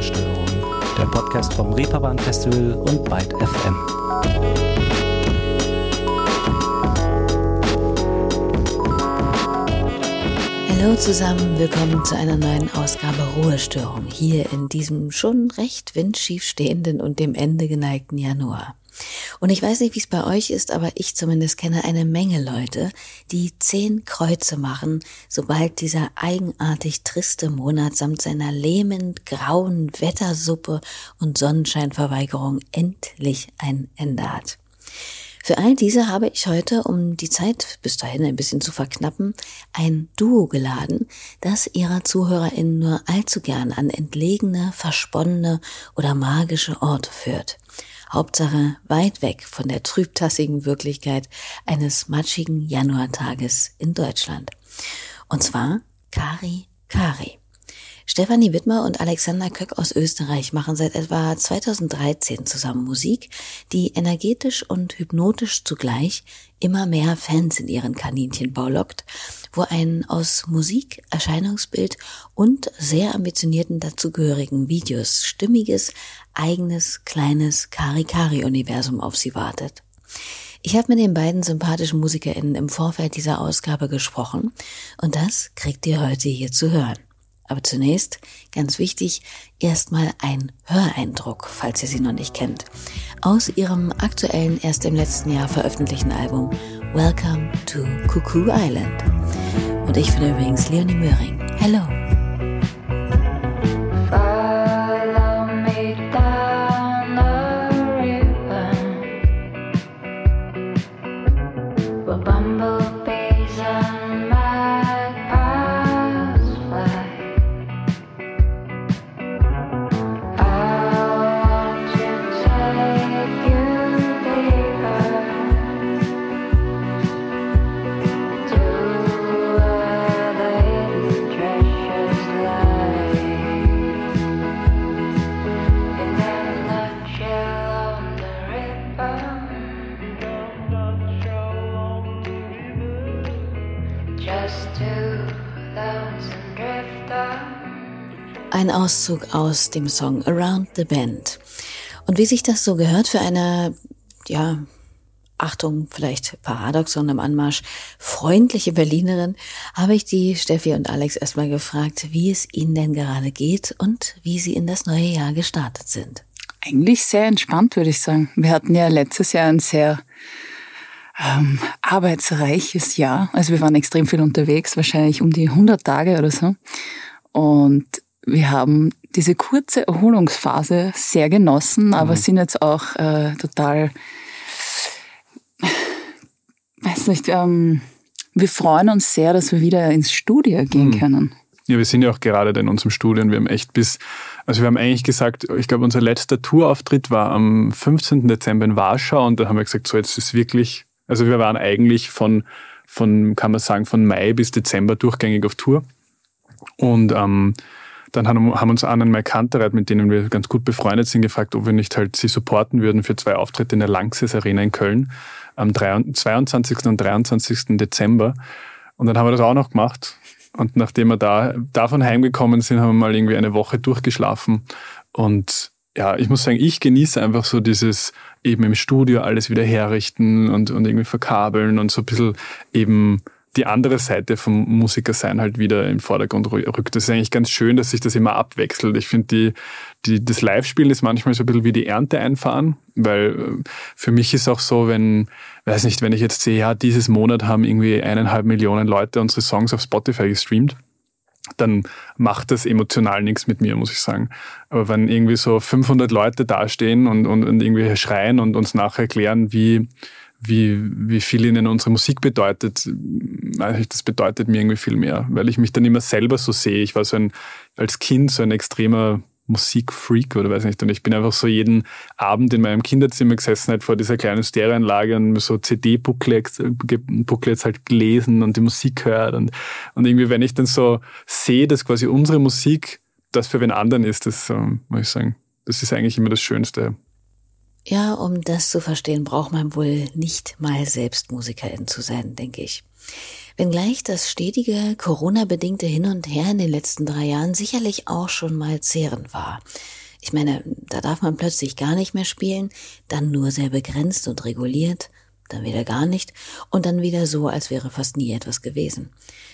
Ruhestörung, der Podcast vom Reeperbahn Festival und Byte FM. Hallo zusammen, willkommen zu einer neuen Ausgabe Ruhestörung hier in diesem schon recht windschief stehenden und dem Ende geneigten Januar. Und ich weiß nicht, wie es bei euch ist, aber ich zumindest kenne eine Menge Leute, die zehn Kreuze machen, sobald dieser eigenartig triste Monat samt seiner lähmend grauen Wettersuppe und Sonnenscheinverweigerung endlich ein Ende hat. Für all diese habe ich heute, um die Zeit bis dahin ein bisschen zu verknappen, ein Duo geladen, das ihrer ZuhörerInnen nur allzu gern an entlegene, versponnene oder magische Orte führt. Hauptsache weit weg von der trübtassigen Wirklichkeit eines matschigen Januartages in Deutschland. Und zwar Kari Kari. Stefanie Wittmer und Alexander Köck aus Österreich machen seit etwa 2013 zusammen Musik, die energetisch und hypnotisch zugleich immer mehr Fans in ihren Kaninchenbau lockt, wo ein aus Musik, Erscheinungsbild und sehr ambitionierten dazugehörigen Videos stimmiges, eigenes, kleines Kari-Kari-Universum auf sie wartet. Ich habe mit den beiden sympathischen MusikerInnen im Vorfeld dieser Ausgabe gesprochen und das kriegt ihr heute hier zu hören. Aber zunächst, ganz wichtig, erstmal ein Höreindruck, falls ihr sie noch nicht kennt, aus ihrem aktuellen, erst im letzten Jahr veröffentlichten Album Welcome to Cuckoo Island. Und ich bin übrigens Leonie Möhring. Hello! Auszug aus dem Song Around the Bend. Und wie sich das so gehört für eine, ja, Achtung, vielleicht Paradoxon im Anmarsch, freundliche Berlinerin, habe ich die Steffi und Alex erstmal gefragt, wie es ihnen denn gerade geht und wie sie in das neue Jahr gestartet sind. Eigentlich sehr entspannt, würde ich sagen. Wir hatten ja letztes Jahr ein sehr ähm, arbeitsreiches Jahr. Also wir waren extrem viel unterwegs, wahrscheinlich um die 100 Tage oder so. Und wir haben diese kurze Erholungsphase sehr genossen, aber mhm. sind jetzt auch äh, total, weiß nicht, ähm, wir freuen uns sehr, dass wir wieder ins Studio gehen mhm. können. Ja, wir sind ja auch gerade in unserem Studio und wir haben echt bis, also wir haben eigentlich gesagt, ich glaube, unser letzter Tourauftritt war am 15. Dezember in Warschau und da haben wir gesagt, so jetzt ist wirklich, also wir waren eigentlich von, von kann man sagen, von Mai bis Dezember durchgängig auf Tour und ähm, dann haben uns Anne und mit denen wir ganz gut befreundet sind, gefragt, ob wir nicht halt sie supporten würden für zwei Auftritte in der Lanxess Arena in Köln am 22. und 23. Dezember. Und dann haben wir das auch noch gemacht. Und nachdem wir da davon heimgekommen sind, haben wir mal irgendwie eine Woche durchgeschlafen. Und ja, ich muss sagen, ich genieße einfach so dieses eben im Studio alles wieder herrichten und, und irgendwie verkabeln und so ein bisschen eben die andere Seite vom Musikersein halt wieder im Vordergrund rückt. Das ist eigentlich ganz schön, dass sich das immer abwechselt. Ich finde, die, die, das Live-Spielen ist manchmal so ein bisschen wie die Ernte einfahren, weil äh, für mich ist auch so, wenn, weiß nicht, wenn ich jetzt sehe, ja, dieses Monat haben irgendwie eineinhalb Millionen Leute unsere Songs auf Spotify gestreamt, dann macht das emotional nichts mit mir, muss ich sagen. Aber wenn irgendwie so 500 Leute dastehen und, und, und irgendwie schreien und uns nachher erklären, wie, wie, wie viel ihnen unsere Musik bedeutet, das bedeutet mir irgendwie viel mehr, weil ich mich dann immer selber so sehe. Ich war so ein, als Kind so ein extremer Musikfreak oder weiß nicht. Und ich bin einfach so jeden Abend in meinem Kinderzimmer gesessen, halt vor dieser kleinen Stereoanlage und so CD-Booklets Booklets halt gelesen und die Musik gehört. Und, und irgendwie, wenn ich dann so sehe, dass quasi unsere Musik das für wen anderen ist, das ähm, muss ich sagen, das ist eigentlich immer das Schönste Ja, um das zu verstehen, braucht man wohl nicht mal selbst Musikerin zu sein, denke ich. Wenngleich das stetige Corona-bedingte Hin und Her in den letzten drei Jahren sicherlich auch schon mal zehrend war. Ich meine, da darf man plötzlich gar nicht mehr spielen, dann nur sehr begrenzt und reguliert, dann wieder gar nicht und dann wieder so, als wäre fast nie etwas gewesen.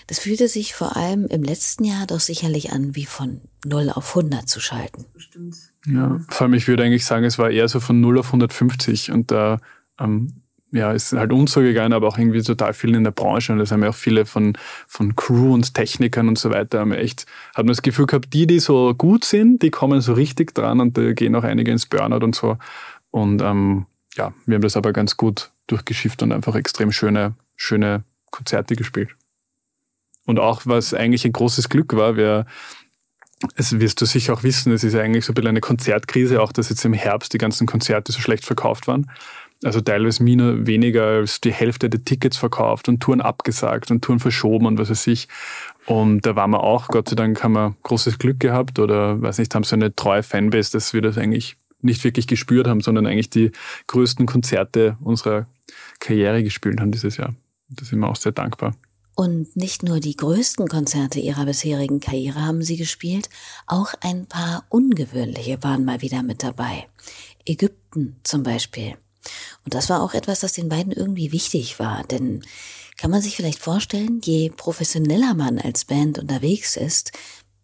Das fühlte sich vor allem im letzten Jahr doch sicherlich an, wie von 0 auf 100 zu schalten. Bestimmt. Ja, vor allem ich würde eigentlich sagen, es war eher so von 0 auf 150 und da ähm, ja, ist halt uns so gegangen, aber auch irgendwie total viel in der Branche und das haben ja auch viele von, von Crew und Technikern und so weiter, haben echt, hat man das Gefühl gehabt, die, die so gut sind, die kommen so richtig dran und da gehen auch einige ins Burnout und so und ähm, ja, wir haben das aber ganz gut durchgeschifft und einfach extrem schöne, schöne Konzerte gespielt. Und auch, was eigentlich ein großes Glück war, wir, es wirst du sicher auch wissen, es ist eigentlich so ein bisschen eine Konzertkrise, auch dass jetzt im Herbst die ganzen Konzerte so schlecht verkauft waren. Also teilweise Mina weniger als die Hälfte der Tickets verkauft und Touren abgesagt und Touren verschoben und was weiß ich. Und da waren wir auch, Gott sei Dank haben wir großes Glück gehabt oder weiß nicht, haben so eine treue Fanbase, dass wir das eigentlich nicht wirklich gespürt haben, sondern eigentlich die größten Konzerte unserer Karriere gespielt haben dieses Jahr. Da sind wir auch sehr dankbar. Und nicht nur die größten Konzerte ihrer bisherigen Karriere haben sie gespielt, auch ein paar ungewöhnliche waren mal wieder mit dabei. Ägypten zum Beispiel. Und das war auch etwas, das den beiden irgendwie wichtig war, denn kann man sich vielleicht vorstellen, je professioneller man als Band unterwegs ist,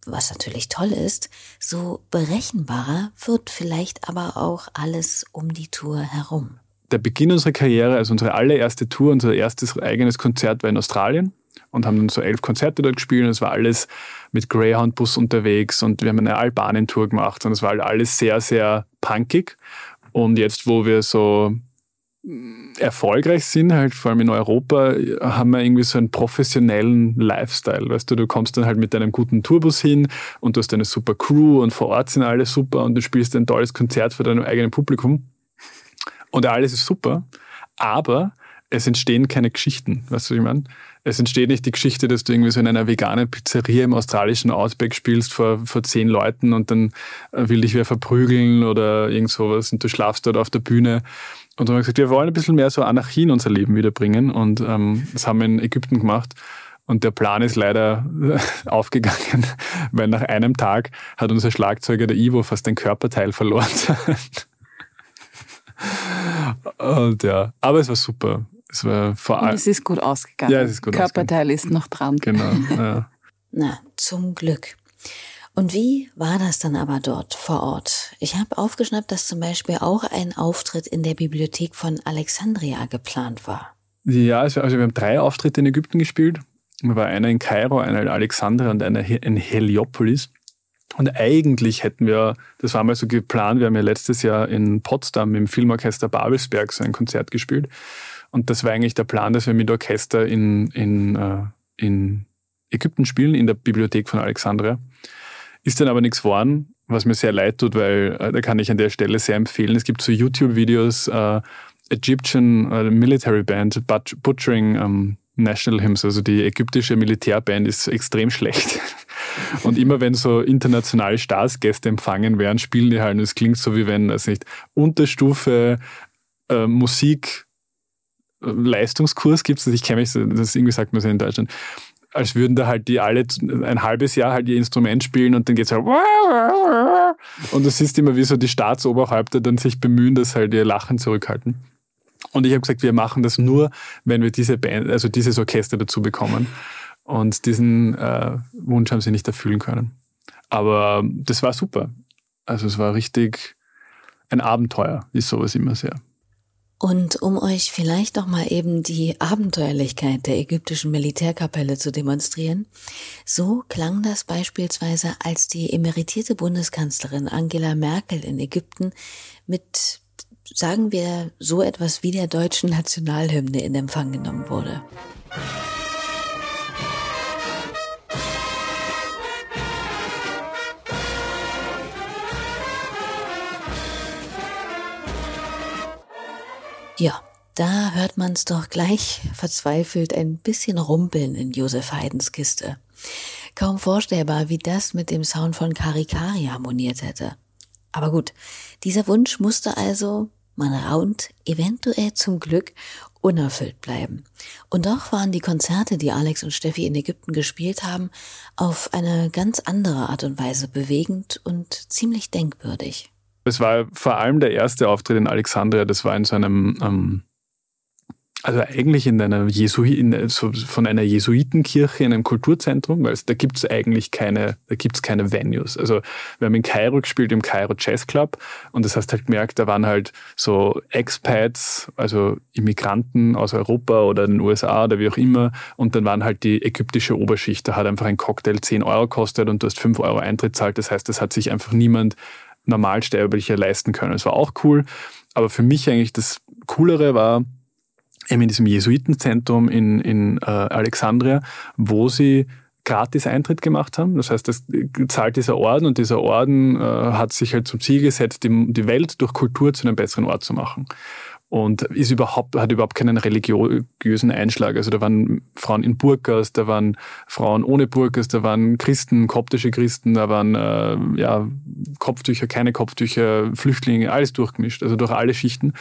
was natürlich toll ist, so berechenbarer wird vielleicht aber auch alles um die Tour herum. Der Beginn unserer Karriere, also unsere allererste Tour, unser erstes eigenes Konzert war in Australien und haben dann so elf Konzerte dort gespielt und es war alles mit Greyhound-Bus unterwegs und wir haben eine Albanien-Tour gemacht und es war halt alles sehr, sehr punkig. Und jetzt, wo wir so erfolgreich sind, halt vor allem in Europa, haben wir irgendwie so einen professionellen Lifestyle. Weißt du, du kommst dann halt mit deinem guten Tourbus hin und du hast eine super Crew und vor Ort sind alle super und du spielst ein tolles Konzert für dein eigenes Publikum und alles ist super, aber es entstehen keine Geschichten. Weißt du, was ich meine? Es entsteht nicht die Geschichte, dass du irgendwie so in einer veganen Pizzeria im australischen Outback spielst vor, vor zehn Leuten und dann will dich wer verprügeln oder irgend sowas und du schlafst dort auf der Bühne und dann haben wir gesagt, wir wollen ein bisschen mehr so Anarchie in unser Leben wiederbringen. Und ähm, das haben wir in Ägypten gemacht. Und der Plan ist leider aufgegangen, weil nach einem Tag hat unser Schlagzeuger, der Ivo, fast ein Körperteil verloren. und ja, aber es war super. Es war vor allem. Es ist gut ausgegangen. Ja, es ist gut Körperteil ausgegangen. ist noch dran. Genau. Ja. Na, zum Glück. Und wie war das dann aber dort vor Ort? Ich habe aufgeschnappt, dass zum Beispiel auch ein Auftritt in der Bibliothek von Alexandria geplant war. Ja, also, also wir haben drei Auftritte in Ägypten gespielt. Wir war einer in Kairo, einer in Alexandria und einer in Heliopolis. Und eigentlich hätten wir, das war mal so geplant, wir haben ja letztes Jahr in Potsdam im Filmorchester Babelsberg so ein Konzert gespielt. Und das war eigentlich der Plan, dass wir mit Orchester in, in, äh, in Ägypten spielen, in der Bibliothek von Alexandria. Ist dann aber nichts geworden, was mir sehr leid tut, weil äh, da kann ich an der Stelle sehr empfehlen. Es gibt so YouTube-Videos, äh, Egyptian äh, Military Band Butchering ähm, National Hymns, also die ägyptische Militärband ist extrem schlecht. Und immer wenn so internationale Staatsgäste empfangen werden, spielen die halt und es klingt so wie wenn, also nicht, Unterstufe äh, Musik Leistungskurs gibt es, ich kenne mich, das irgendwie sagt man so in Deutschland, als würden da halt die alle ein halbes Jahr halt ihr Instrument spielen und dann geht's halt und du siehst immer, wie so die Staatsoberhäupter dann sich bemühen, dass halt ihr Lachen zurückhalten. Und ich habe gesagt, wir machen das nur, wenn wir diese Band, also dieses Orchester dazu bekommen. Und diesen äh, Wunsch haben sie nicht erfüllen können. Aber das war super. Also es war richtig ein Abenteuer, ist sowas immer sehr. Und um euch vielleicht noch mal eben die Abenteuerlichkeit der ägyptischen Militärkapelle zu demonstrieren, so klang das beispielsweise, als die emeritierte Bundeskanzlerin Angela Merkel in Ägypten mit, sagen wir, so etwas wie der deutschen Nationalhymne in Empfang genommen wurde. Ja, da hört man's doch gleich verzweifelt ein bisschen rumpeln in Josef Haydns Kiste. Kaum vorstellbar, wie das mit dem Sound von Karikari harmoniert hätte. Aber gut, dieser Wunsch musste also man raunt, eventuell zum Glück unerfüllt bleiben. Und doch waren die Konzerte, die Alex und Steffi in Ägypten gespielt haben, auf eine ganz andere Art und Weise bewegend und ziemlich denkwürdig. Es war vor allem der erste Auftritt in Alexandria, das war in so einem ähm, also eigentlich in einer Jesuit, in, so von einer Jesuitenkirche in einem Kulturzentrum, weil da gibt es eigentlich keine, da gibt's keine Venues. Also wir haben in Kairo gespielt, im Kairo Jazz Club und das hast halt gemerkt, da waren halt so Expats, also Immigranten aus Europa oder den USA oder wie auch immer und dann waren halt die ägyptische Oberschicht, da hat einfach ein Cocktail 10 Euro kostet und du hast 5 Euro Eintritt zahlt. Das heißt, das hat sich einfach niemand normalsterblicher leisten können. Es war auch cool, aber für mich eigentlich das Coolere war, eben in diesem Jesuitenzentrum in, in äh, Alexandria, wo sie gratis Eintritt gemacht haben. Das heißt, das zahlt dieser Orden und dieser Orden äh, hat sich halt zum Ziel gesetzt, die, die Welt durch Kultur zu einem besseren Ort zu machen. Und ist überhaupt, hat überhaupt keinen religiösen Einschlag. Also da waren Frauen in Burkas, da waren Frauen ohne Burkas, da waren Christen, koptische Christen, da waren äh, ja, Kopftücher, keine Kopftücher, Flüchtlinge, alles durchgemischt, also durch alle Schichten.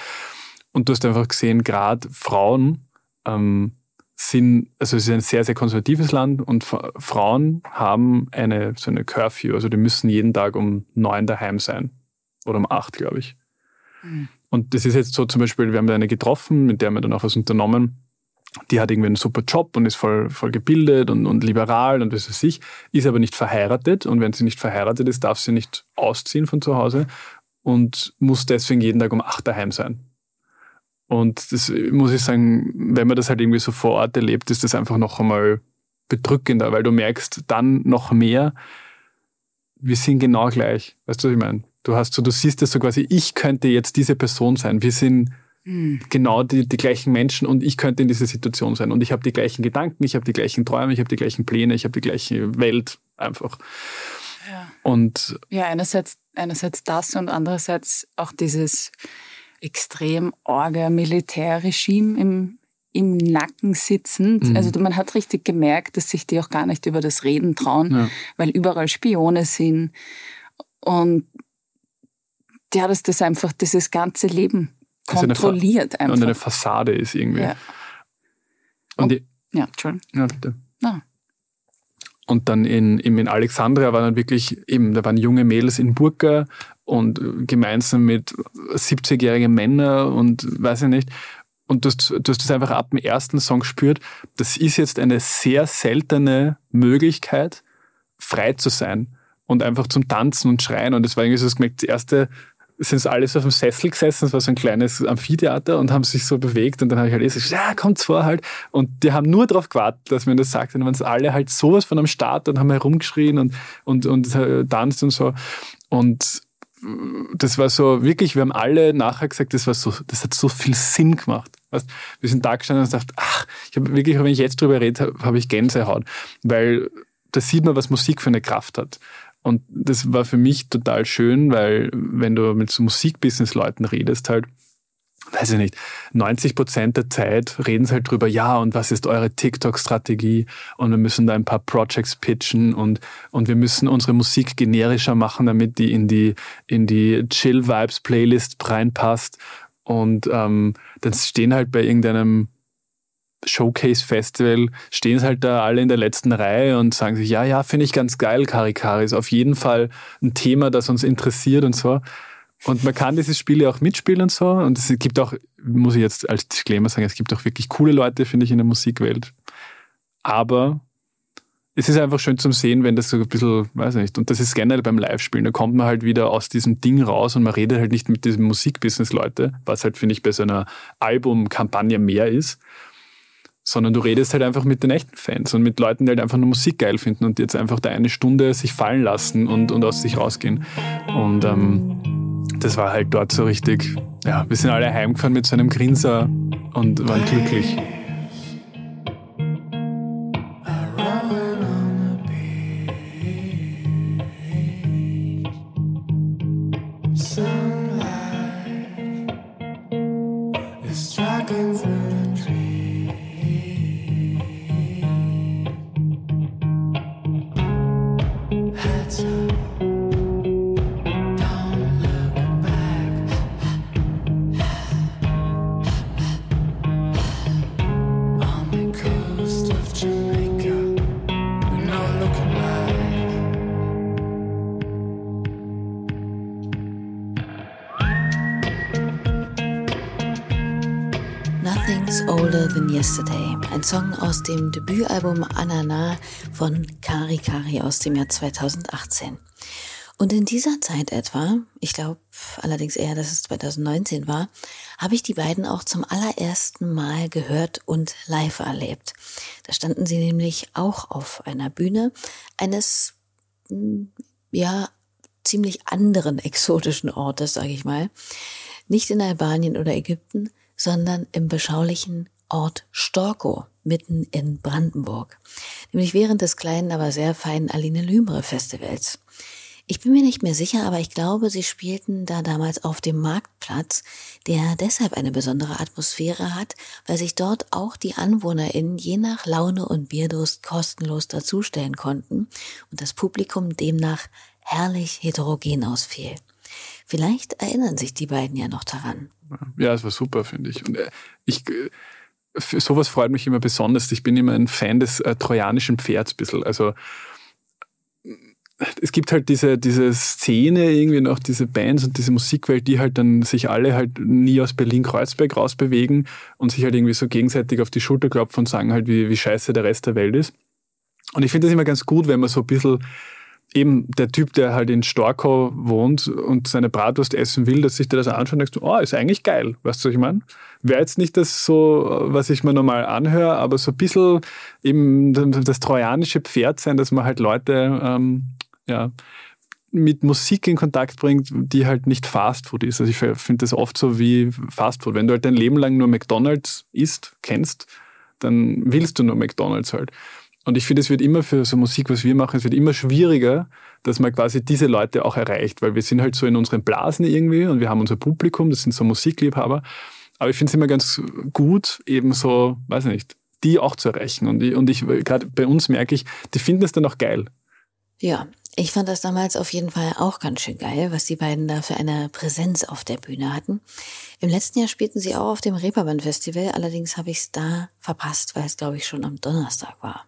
Und du hast einfach gesehen, gerade Frauen ähm, sind, also es ist ein sehr, sehr konservatives Land und Frauen haben eine, so eine Curfew, also die müssen jeden Tag um neun daheim sein. Oder um acht, glaube ich. Mhm. Und das ist jetzt so zum Beispiel, wir haben da eine getroffen, mit der haben wir dann auch was unternommen. Die hat irgendwie einen super Job und ist voll, voll gebildet und, und liberal und was weiß ich, ist aber nicht verheiratet. Und wenn sie nicht verheiratet ist, darf sie nicht ausziehen von zu Hause und muss deswegen jeden Tag um acht daheim sein. Und das muss ich sagen, wenn man das halt irgendwie so vor Ort erlebt, ist das einfach noch einmal bedrückender, weil du merkst dann noch mehr, wir sind genau gleich. Weißt du, was ich meine? Du hast so, du siehst das so quasi, ich könnte jetzt diese Person sein. Wir sind mhm. genau die, die gleichen Menschen und ich könnte in dieser Situation sein. Und ich habe die gleichen Gedanken, ich habe die gleichen Träume, ich habe die gleichen Pläne, ich habe die gleiche Welt einfach. Ja. Und ja, einerseits, einerseits das und andererseits auch dieses, extrem orger Militärregime im, im Nacken sitzend. Mhm. Also man hat richtig gemerkt, dass sich die auch gar nicht über das Reden trauen, ja. weil überall Spione sind. Und ja, dass das einfach dieses ganze Leben kontrolliert. Eine und eine Fassade ist irgendwie. Ja. Und, und die, ja, Entschuldigung. Ja, bitte. No. Und dann in, in Alexandria waren dann wirklich eben, da waren junge Mädels in Burka und gemeinsam mit 70-jährigen Männern und weiß ich nicht. Und du hast, du hast das einfach ab dem ersten Song gespürt. Das ist jetzt eine sehr seltene Möglichkeit, frei zu sein und einfach zum Tanzen und Schreien. Und das war irgendwie so das gemerkt, das erste sind es alles auf dem Sessel gesessen, es war so ein kleines Amphitheater und haben sich so bewegt und dann habe ich halt gesagt, ja, kommt's vor halt. Und die haben nur darauf gewartet, dass man das sagt. Dann waren es alle halt sowas von am Start und haben herumgeschrien und, und, und äh, tanzt und so. Und das war so wirklich, wir haben alle nachher gesagt, das war so, das hat so viel Sinn gemacht. Weißt, wir sind da gestanden und gesagt, ach, ich habe wirklich, wenn ich jetzt drüber rede, habe hab ich Gänsehaut, weil da sieht man, was Musik für eine Kraft hat. Und das war für mich total schön, weil wenn du mit so Musikbusiness-Leuten redest, halt, weiß ich nicht, 90 Prozent der Zeit reden sie halt drüber, ja, und was ist eure TikTok-Strategie? Und wir müssen da ein paar Projects pitchen und, und wir müssen unsere Musik generischer machen, damit die in die, in die Chill-Vibes-Playlist reinpasst. Und ähm, dann stehen halt bei irgendeinem Showcase-Festival stehen sie halt da alle in der letzten Reihe und sagen sich, ja, ja, finde ich ganz geil, Karikari ist auf jeden Fall ein Thema, das uns interessiert und so. Und man kann diese Spiele auch mitspielen und so. Und es gibt auch, muss ich jetzt als Disclaimer sagen, es gibt auch wirklich coole Leute, finde ich, in der Musikwelt. Aber es ist einfach schön zum Sehen, wenn das so ein bisschen, weiß ich nicht, und das ist generell beim Live-Spielen, da kommt man halt wieder aus diesem Ding raus und man redet halt nicht mit diesem Musikbusiness-Leute, was halt, finde ich, bei so einer Albumkampagne mehr ist, sondern du redest halt einfach mit den echten Fans und mit Leuten, die halt einfach nur Musik geil finden und jetzt einfach da eine Stunde sich fallen lassen und, und aus sich rausgehen. Und ähm, das war halt dort so richtig, ja, wir sind alle heimgefahren mit so einem Grinser und waren glücklich. Aus dem Debütalbum Anana von Kari Kari aus dem Jahr 2018. Und in dieser Zeit etwa, ich glaube allerdings eher, dass es 2019 war, habe ich die beiden auch zum allerersten Mal gehört und live erlebt. Da standen sie nämlich auch auf einer Bühne eines, hm, ja, ziemlich anderen exotischen Ortes, sage ich mal. Nicht in Albanien oder Ägypten, sondern im beschaulichen Ort Storkow, mitten in Brandenburg. Nämlich während des kleinen, aber sehr feinen Aline Lümre Festivals. Ich bin mir nicht mehr sicher, aber ich glaube, sie spielten da damals auf dem Marktplatz, der deshalb eine besondere Atmosphäre hat, weil sich dort auch die AnwohnerInnen je nach Laune und Bierdurst kostenlos dazustellen konnten und das Publikum demnach herrlich heterogen ausfiel. Vielleicht erinnern sich die beiden ja noch daran. Ja, es war super, finde ich. Und äh, ich, äh, für sowas freut mich immer besonders. Ich bin immer ein Fan des äh, trojanischen Pferds ein bisschen. Also es gibt halt diese, diese Szene, irgendwie noch diese Bands und diese Musikwelt, die halt dann sich alle halt nie aus Berlin-Kreuzberg rausbewegen und sich halt irgendwie so gegenseitig auf die Schulter klopfen und sagen halt, wie, wie scheiße der Rest der Welt ist. Und ich finde das immer ganz gut, wenn man so ein bisschen eben der Typ, der halt in Storkow wohnt und seine Bratwurst essen will, dass sich der das anschaut und denkst, oh, ist eigentlich geil. Weißt du, was ich meine? Wäre jetzt nicht das so, was ich mir normal anhöre, aber so ein bisschen eben das trojanische Pferd sein, dass man halt Leute ähm, ja, mit Musik in Kontakt bringt, die halt nicht Fastfood ist. Also ich finde das oft so wie Fastfood. Wenn du halt dein Leben lang nur McDonalds isst, kennst, dann willst du nur McDonalds halt. Und ich finde, es wird immer für so Musik, was wir machen, es wird immer schwieriger, dass man quasi diese Leute auch erreicht, weil wir sind halt so in unseren Blasen irgendwie und wir haben unser Publikum, das sind so Musikliebhaber. Aber ich finde es immer ganz gut, eben so, weiß nicht, die auch zu erreichen. Und ich, und ich gerade bei uns merke ich, die finden es dann auch geil. Ja, ich fand das damals auf jeden Fall auch ganz schön geil, was die beiden da für eine Präsenz auf der Bühne hatten. Im letzten Jahr spielten sie auch auf dem Reeperbahn Festival, allerdings habe ich es da verpasst, weil es glaube ich schon am Donnerstag war.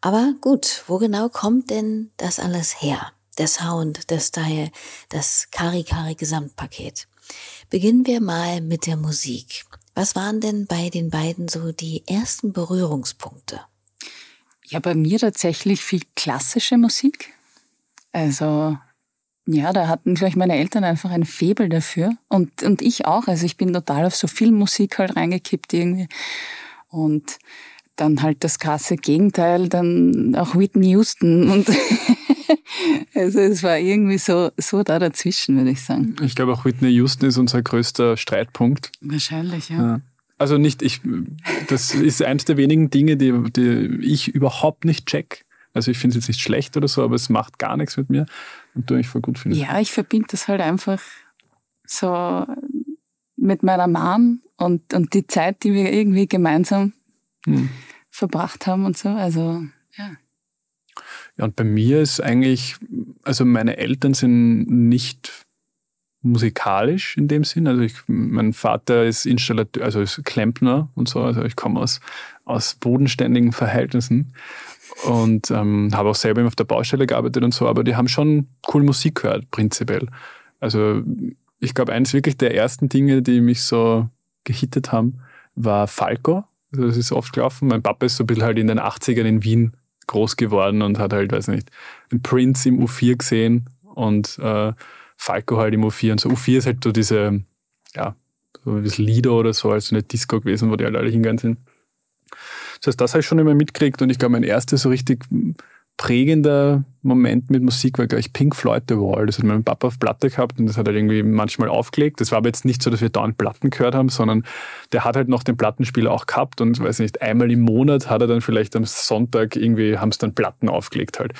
Aber gut, wo genau kommt denn das alles her? Der Sound, der Style, das Kari-Kari-Gesamtpaket. Beginnen wir mal mit der Musik. Was waren denn bei den beiden so die ersten Berührungspunkte? Ja, bei mir tatsächlich viel klassische Musik. Also ja, da hatten vielleicht meine Eltern einfach ein Febel dafür und, und ich auch. Also ich bin total auf so viel Musik halt reingekippt irgendwie. Und dann halt das krasse Gegenteil, dann auch Whitney Houston und also es war irgendwie so, so da dazwischen, würde ich sagen. Ich glaube auch Whitney Houston ist unser größter Streitpunkt. Wahrscheinlich, ja. ja. Also nicht, ich, das ist eines der wenigen Dinge, die, die ich überhaupt nicht check. Also ich finde es jetzt nicht schlecht oder so, aber es macht gar nichts mit mir und du ich voll gut finde. Ja, ich verbinde das halt einfach so mit meiner Mom und, und die Zeit, die wir irgendwie gemeinsam hm. verbracht haben und so. Also, ja. Ja, und bei mir ist eigentlich, also meine Eltern sind nicht musikalisch in dem Sinn. Also ich, mein Vater ist Installateur, also ist Klempner und so. Also ich komme aus, aus bodenständigen Verhältnissen und ähm, habe auch selber auf der Baustelle gearbeitet und so, aber die haben schon cool Musik gehört, prinzipiell. Also ich glaube, eines wirklich der ersten Dinge, die mich so gehittet haben, war Falco. Das ist oft gelaufen. Mein Papa ist so ein bisschen halt in den 80ern in Wien groß geworden und hat halt, weiß nicht, einen Prince im U4 gesehen und äh, Falco halt im U4 und so. U4 ist halt so diese, ja, so das Lieder oder so, also eine Disco gewesen, wo die halt alle hingegangen sind. Das heißt, das habe ich schon immer mitgekriegt und ich glaube, mein erster so richtig prägender Moment mit Musik war, glaube ich, Pink Floyd The Wall. Das hat mein Papa auf Platte gehabt und das hat er irgendwie manchmal aufgelegt. Das war aber jetzt nicht so, dass wir dauernd Platten gehört haben, sondern der hat halt noch den Plattenspieler auch gehabt und weiß nicht, einmal im Monat hat er dann vielleicht am Sonntag irgendwie, haben es dann Platten aufgelegt halt.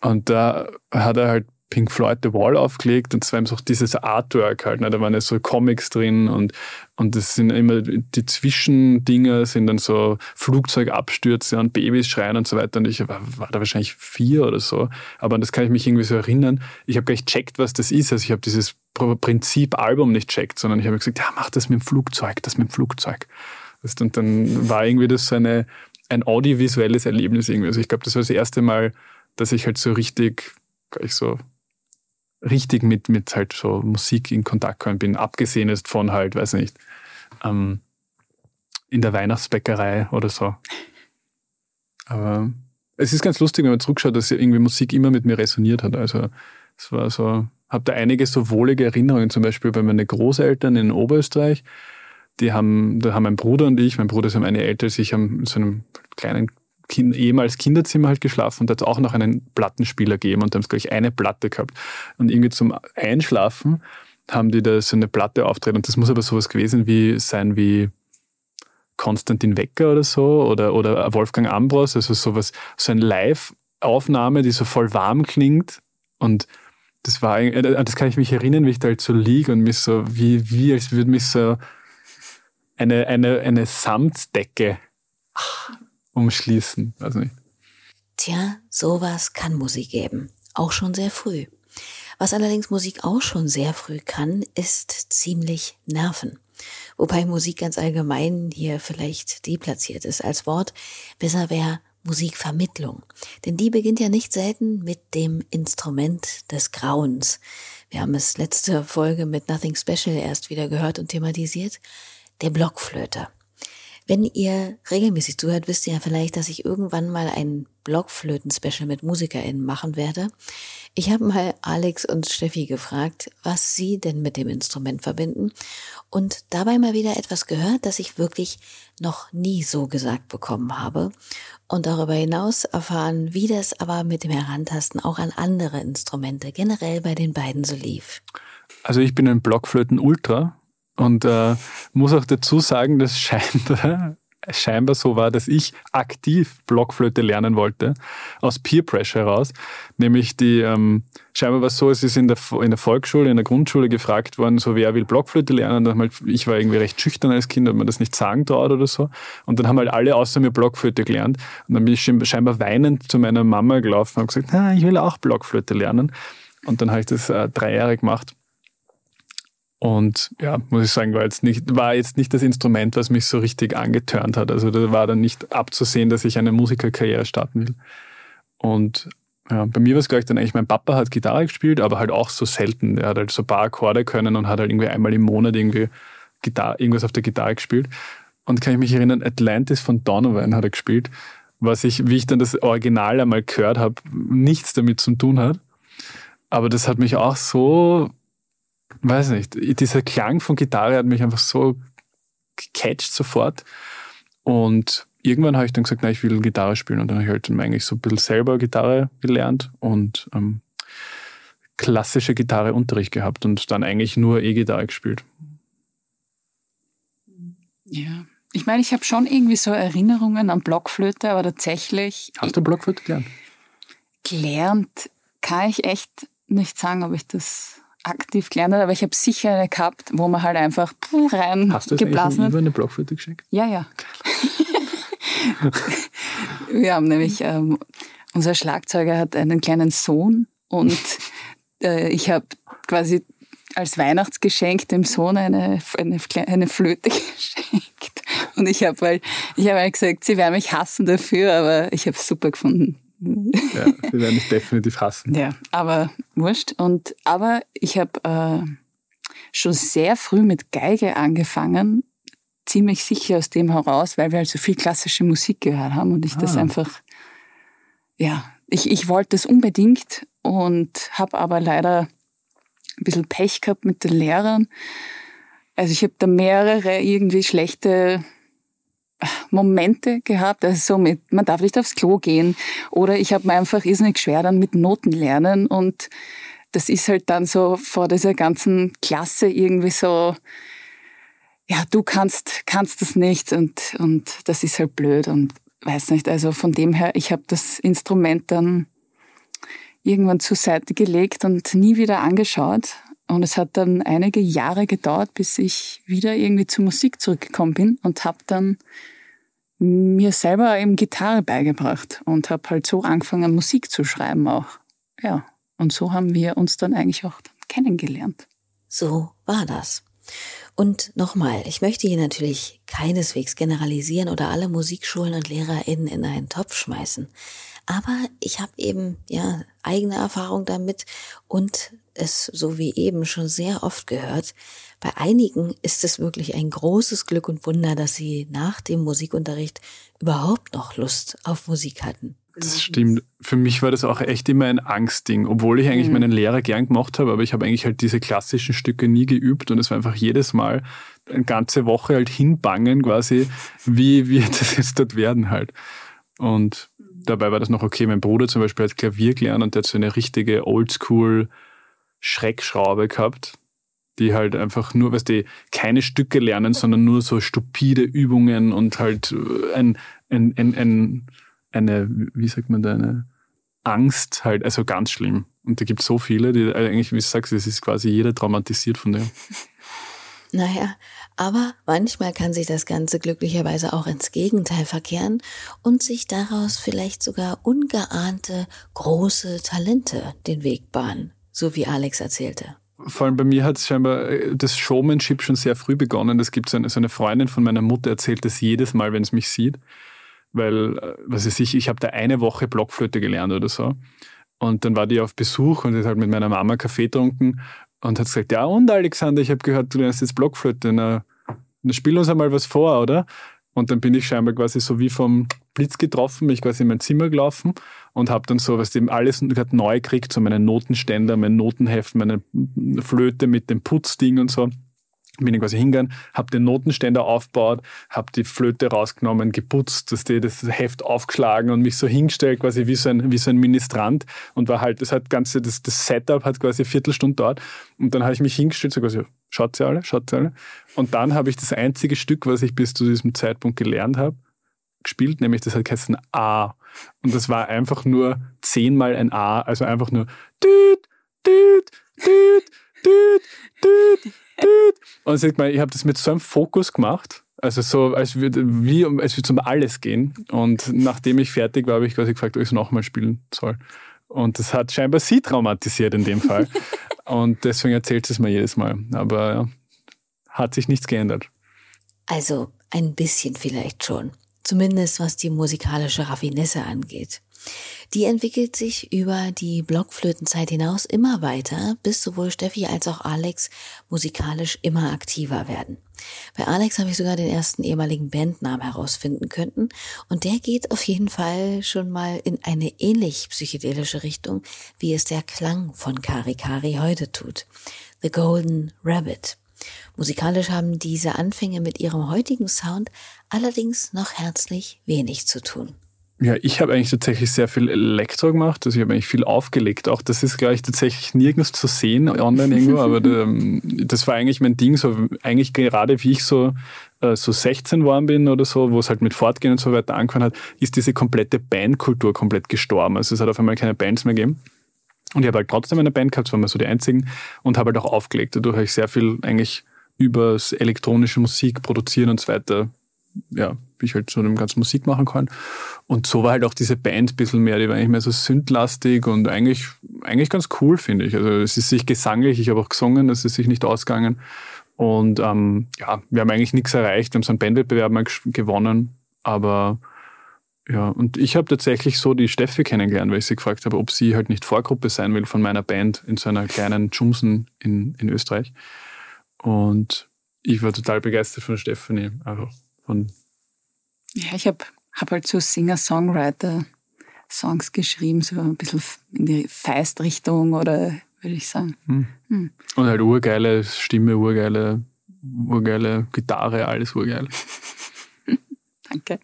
Und da hat er halt Pink Floyd The Wall aufgelegt und zwar eben so dieses Artwork halt, ne? da waren ja so Comics drin und, und das sind immer, die Zwischendinger sind dann so Flugzeugabstürze und Babys schreien und so weiter und ich war, war da wahrscheinlich vier oder so, aber das kann ich mich irgendwie so erinnern. Ich habe gar nicht checkt, was das ist, also ich habe dieses Prinzip Album nicht checkt, sondern ich habe gesagt, ja, mach das mit dem Flugzeug, das mit dem Flugzeug. Und dann war irgendwie das so eine, ein audiovisuelles Erlebnis irgendwie. Also ich glaube, das war das erste Mal, dass ich halt so richtig, gleich so richtig mit, mit halt so Musik in Kontakt gekommen bin, abgesehen ist von halt, weiß nicht, ähm, in der Weihnachtsbäckerei oder so. Aber es ist ganz lustig, wenn man zurückschaut, dass irgendwie Musik immer mit mir resoniert hat. Also es war so, habe da einige so wohlige Erinnerungen, zum Beispiel bei meinen Großeltern in Oberösterreich. Die haben, da haben mein Bruder und ich, mein Bruder ist um eine älter als haben in so einem kleinen kind, ehemals Kinderzimmer halt geschlafen und hat es auch noch einen Plattenspieler gegeben und haben sie gleich eine Platte gehabt. Und irgendwie zum Einschlafen haben die da so eine Platte auftreten und das muss aber sowas gewesen wie sein wie Konstantin Wecker oder so oder, oder Wolfgang Ambros, also sowas, so eine Live-Aufnahme, die so voll warm klingt und das war, äh, das kann ich mich erinnern, wie ich da halt so liege und mich so, wie, wie, als würde mich so eine, eine, eine Samtdecke umschließen. Weiß nicht. Tja, sowas kann Musik geben. Auch schon sehr früh. Was allerdings Musik auch schon sehr früh kann, ist ziemlich nerven. Wobei Musik ganz allgemein hier vielleicht deplatziert ist als Wort. Besser wäre Musikvermittlung. Denn die beginnt ja nicht selten mit dem Instrument des Grauens. Wir haben es letzte Folge mit Nothing Special erst wieder gehört und thematisiert. Der Blockflöte. Wenn ihr regelmäßig zuhört, wisst ihr ja vielleicht, dass ich irgendwann mal ein Blockflöten-Special mit MusikerInnen machen werde. Ich habe mal Alex und Steffi gefragt, was sie denn mit dem Instrument verbinden und dabei mal wieder etwas gehört, das ich wirklich noch nie so gesagt bekommen habe und darüber hinaus erfahren, wie das aber mit dem Herantasten auch an andere Instrumente generell bei den beiden so lief. Also ich bin ein Blockflöten-Ultra und äh, muss auch dazu sagen, dass scheinbar, scheinbar so war, dass ich aktiv Blockflöte lernen wollte, aus Peer Pressure heraus. Nämlich die, ähm, scheinbar war es so, es ist in der, in der Volksschule, in der Grundschule gefragt worden, so wer will Blockflöte lernen. Dann halt, ich war irgendwie recht schüchtern als Kind, hat man das nicht sagen traut oder so. Und dann haben halt alle außer mir Blockflöte gelernt. Und dann bin ich scheinbar weinend zu meiner Mama gelaufen und gesagt, na, ich will auch Blockflöte lernen. Und dann habe ich das äh, drei Jahre gemacht. Und ja, muss ich sagen, war jetzt nicht, war jetzt nicht das Instrument, was mich so richtig angetörnt hat. Also da war dann nicht abzusehen, dass ich eine Musikerkarriere starten will. Und ja, bei mir war es gleich dann eigentlich, mein Papa hat Gitarre gespielt, aber halt auch so selten. Er hat halt so ein paar Akkorde können und hat halt irgendwie einmal im Monat irgendwie Gitarre, irgendwas auf der Gitarre gespielt. Und kann ich mich erinnern, Atlantis von Donovan hat er gespielt, was ich, wie ich dann das Original einmal gehört habe, nichts damit zu tun hat. Aber das hat mich auch so weiß nicht, dieser Klang von Gitarre hat mich einfach so gecatcht sofort. Und irgendwann habe ich dann gesagt, na, ich will Gitarre spielen. Und dann habe ich halt eigentlich so ein bisschen selber Gitarre gelernt und ähm, klassische Gitarreunterricht gehabt und dann eigentlich nur E-Gitarre gespielt. Ja. Ich meine, ich habe schon irgendwie so Erinnerungen an Blockflöte, aber tatsächlich. Hast du Blockflöte gelernt? Gelernt kann ich echt nicht sagen, ob ich das aktiv gelernt hat, aber ich habe sicher eine gehabt, wo man halt einfach rein Hast du es geblasen über eine Blockflöte geschenkt? Ja, ja. Wir haben nämlich, ähm, unser Schlagzeuger hat einen kleinen Sohn und äh, ich habe quasi als Weihnachtsgeschenk dem Sohn eine, eine, eine Flöte geschenkt. Und ich habe ich habe halt gesagt, sie werden mich hassen dafür, aber ich habe es super gefunden. Ja, sie werden dich definitiv hassen. Ja, aber wurscht. Und, aber ich habe äh, schon sehr früh mit Geige angefangen, ziemlich sicher aus dem heraus, weil wir halt so viel klassische Musik gehört haben und ich ah. das einfach, ja, ich, ich wollte das unbedingt und habe aber leider ein bisschen Pech gehabt mit den Lehrern. Also ich habe da mehrere irgendwie schlechte Momente gehabt, also so mit, man darf nicht aufs Klo gehen oder ich habe mir einfach irrsinnig schwer dann mit Noten lernen und das ist halt dann so vor dieser ganzen Klasse irgendwie so, ja, du kannst, kannst das nicht und, und das ist halt blöd und weiß nicht. Also von dem her, ich habe das Instrument dann irgendwann zur Seite gelegt und nie wieder angeschaut. Und es hat dann einige Jahre gedauert, bis ich wieder irgendwie zur Musik zurückgekommen bin und habe dann mir selber eben Gitarre beigebracht und habe halt so angefangen, Musik zu schreiben auch. Ja, und so haben wir uns dann eigentlich auch kennengelernt. So war das. Und nochmal, ich möchte hier natürlich keineswegs generalisieren oder alle Musikschulen und LehrerInnen in einen Topf schmeißen. Aber ich habe eben ja eigene Erfahrung damit und es so wie eben schon sehr oft gehört. Bei einigen ist es wirklich ein großes Glück und Wunder, dass sie nach dem Musikunterricht überhaupt noch Lust auf Musik hatten. Das stimmt. Für mich war das auch echt immer ein Angstding, obwohl ich eigentlich mhm. meinen Lehrer gern gemacht habe, aber ich habe eigentlich halt diese klassischen Stücke nie geübt und es war einfach jedes Mal eine ganze Woche halt hinbangen quasi, wie wird das jetzt dort werden halt. Und dabei war das noch okay. Mein Bruder zum Beispiel hat Klavier gelernt und der hat so eine richtige Oldschool Schreckschraube gehabt, die halt einfach nur, was die keine Stücke lernen, sondern nur so stupide Übungen und halt ein, ein, ein, ein eine, wie sagt man da, eine Angst halt, also ganz schlimm. Und da gibt es so viele, die eigentlich, wie du sagst, es ist quasi jeder traumatisiert von dem. Naja, aber manchmal kann sich das Ganze glücklicherweise auch ins Gegenteil verkehren und sich daraus vielleicht sogar ungeahnte große Talente den Weg bahnen, so wie Alex erzählte. Vor allem bei mir hat es scheinbar äh, das Showmanship schon sehr früh begonnen. Es gibt so eine, so eine Freundin von meiner Mutter, erzählt das jedes Mal, wenn es mich sieht weil, äh, was weiß ich, ich habe da eine Woche Blockflöte gelernt oder so. Und dann war die auf Besuch und hat halt mit meiner Mama Kaffee getrunken und hat gesagt, ja und Alexander, ich habe gehört, du lernst jetzt Blockflöte, na, na spiel uns einmal was vor, oder? Und dann bin ich scheinbar quasi so wie vom Blitz getroffen, mich quasi in mein Zimmer gelaufen und habe dann so, was dem alles neu gekriegt, so meinen Notenständer, mein Notenheft, meine Flöte mit dem Putzding und so bin ich quasi hingegangen, habe den Notenständer aufgebaut, habe die Flöte rausgenommen, geputzt, die das Heft aufgeschlagen und mich so hingestellt, quasi wie so ein, wie so ein Ministrant und war halt, das hat ganze, das, das Setup hat quasi eine Viertelstunde dort und dann habe ich mich hingestellt, so quasi, schaut sie alle, schaut sie alle. Und dann habe ich das einzige Stück, was ich bis zu diesem Zeitpunkt gelernt habe, gespielt, nämlich das hat geheißen A. Und das war einfach nur zehnmal ein A, also einfach nur düt, düt, düt, düt, düt, und sagt mal, ich habe das mit so einem Fokus gemacht, also so, als würde wie als würde es um alles gehen. Und nachdem ich fertig war, habe ich quasi gefragt, ob ich es nochmal spielen soll. Und das hat scheinbar sie traumatisiert in dem Fall. Und deswegen erzählt sie es mir jedes Mal. Aber ja, hat sich nichts geändert. Also ein bisschen vielleicht schon. Zumindest was die musikalische Raffinesse angeht. Die entwickelt sich über die Blockflötenzeit hinaus immer weiter, bis sowohl Steffi als auch Alex musikalisch immer aktiver werden. Bei Alex habe ich sogar den ersten ehemaligen Bandnamen herausfinden können und der geht auf jeden Fall schon mal in eine ähnlich psychedelische Richtung, wie es der Klang von Kari Kari heute tut. The Golden Rabbit. Musikalisch haben diese Anfänge mit ihrem heutigen Sound allerdings noch herzlich wenig zu tun. Ja, ich habe eigentlich tatsächlich sehr viel Elektro gemacht. Also ich habe eigentlich viel aufgelegt. Auch das ist gleich tatsächlich nirgends zu sehen online irgendwo, aber das war eigentlich mein Ding. So eigentlich gerade wie ich so äh, so 16 geworden bin oder so, wo es halt mit Fortgehen und so weiter angefangen hat, ist diese komplette Bandkultur komplett gestorben. Also es hat auf einmal keine Bands mehr gegeben. Und ich habe halt trotzdem eine Band gehabt, das waren wir so die einzigen, und habe halt auch aufgelegt. Dadurch habe ich sehr viel eigentlich über elektronische Musik produzieren und so weiter ja, wie ich halt so eine ganze Musik machen kann. Und so war halt auch diese Band ein bisschen mehr, die war eigentlich mehr so sündlastig und eigentlich, eigentlich ganz cool, finde ich. Also es ist sich gesanglich, ich habe auch gesungen, es ist sich nicht ausgegangen. Und ähm, ja, wir haben eigentlich nichts erreicht. Wir haben so einen Bandwettbewerb mal gewonnen, aber ja, und ich habe tatsächlich so die Steffi kennengelernt, weil ich sie gefragt habe, ob sie halt nicht Vorgruppe sein will von meiner Band in so einer kleinen Jumsen in, in Österreich. Und ich war total begeistert von Stefanie. Also von ja, ich habe hab halt so Singer-Songwriter-Songs geschrieben, so ein bisschen in die Feist-Richtung oder würde ich sagen. Hm. Hm. Und halt urgeile Stimme, urgeile, urgeile Gitarre, alles urgeil. Danke.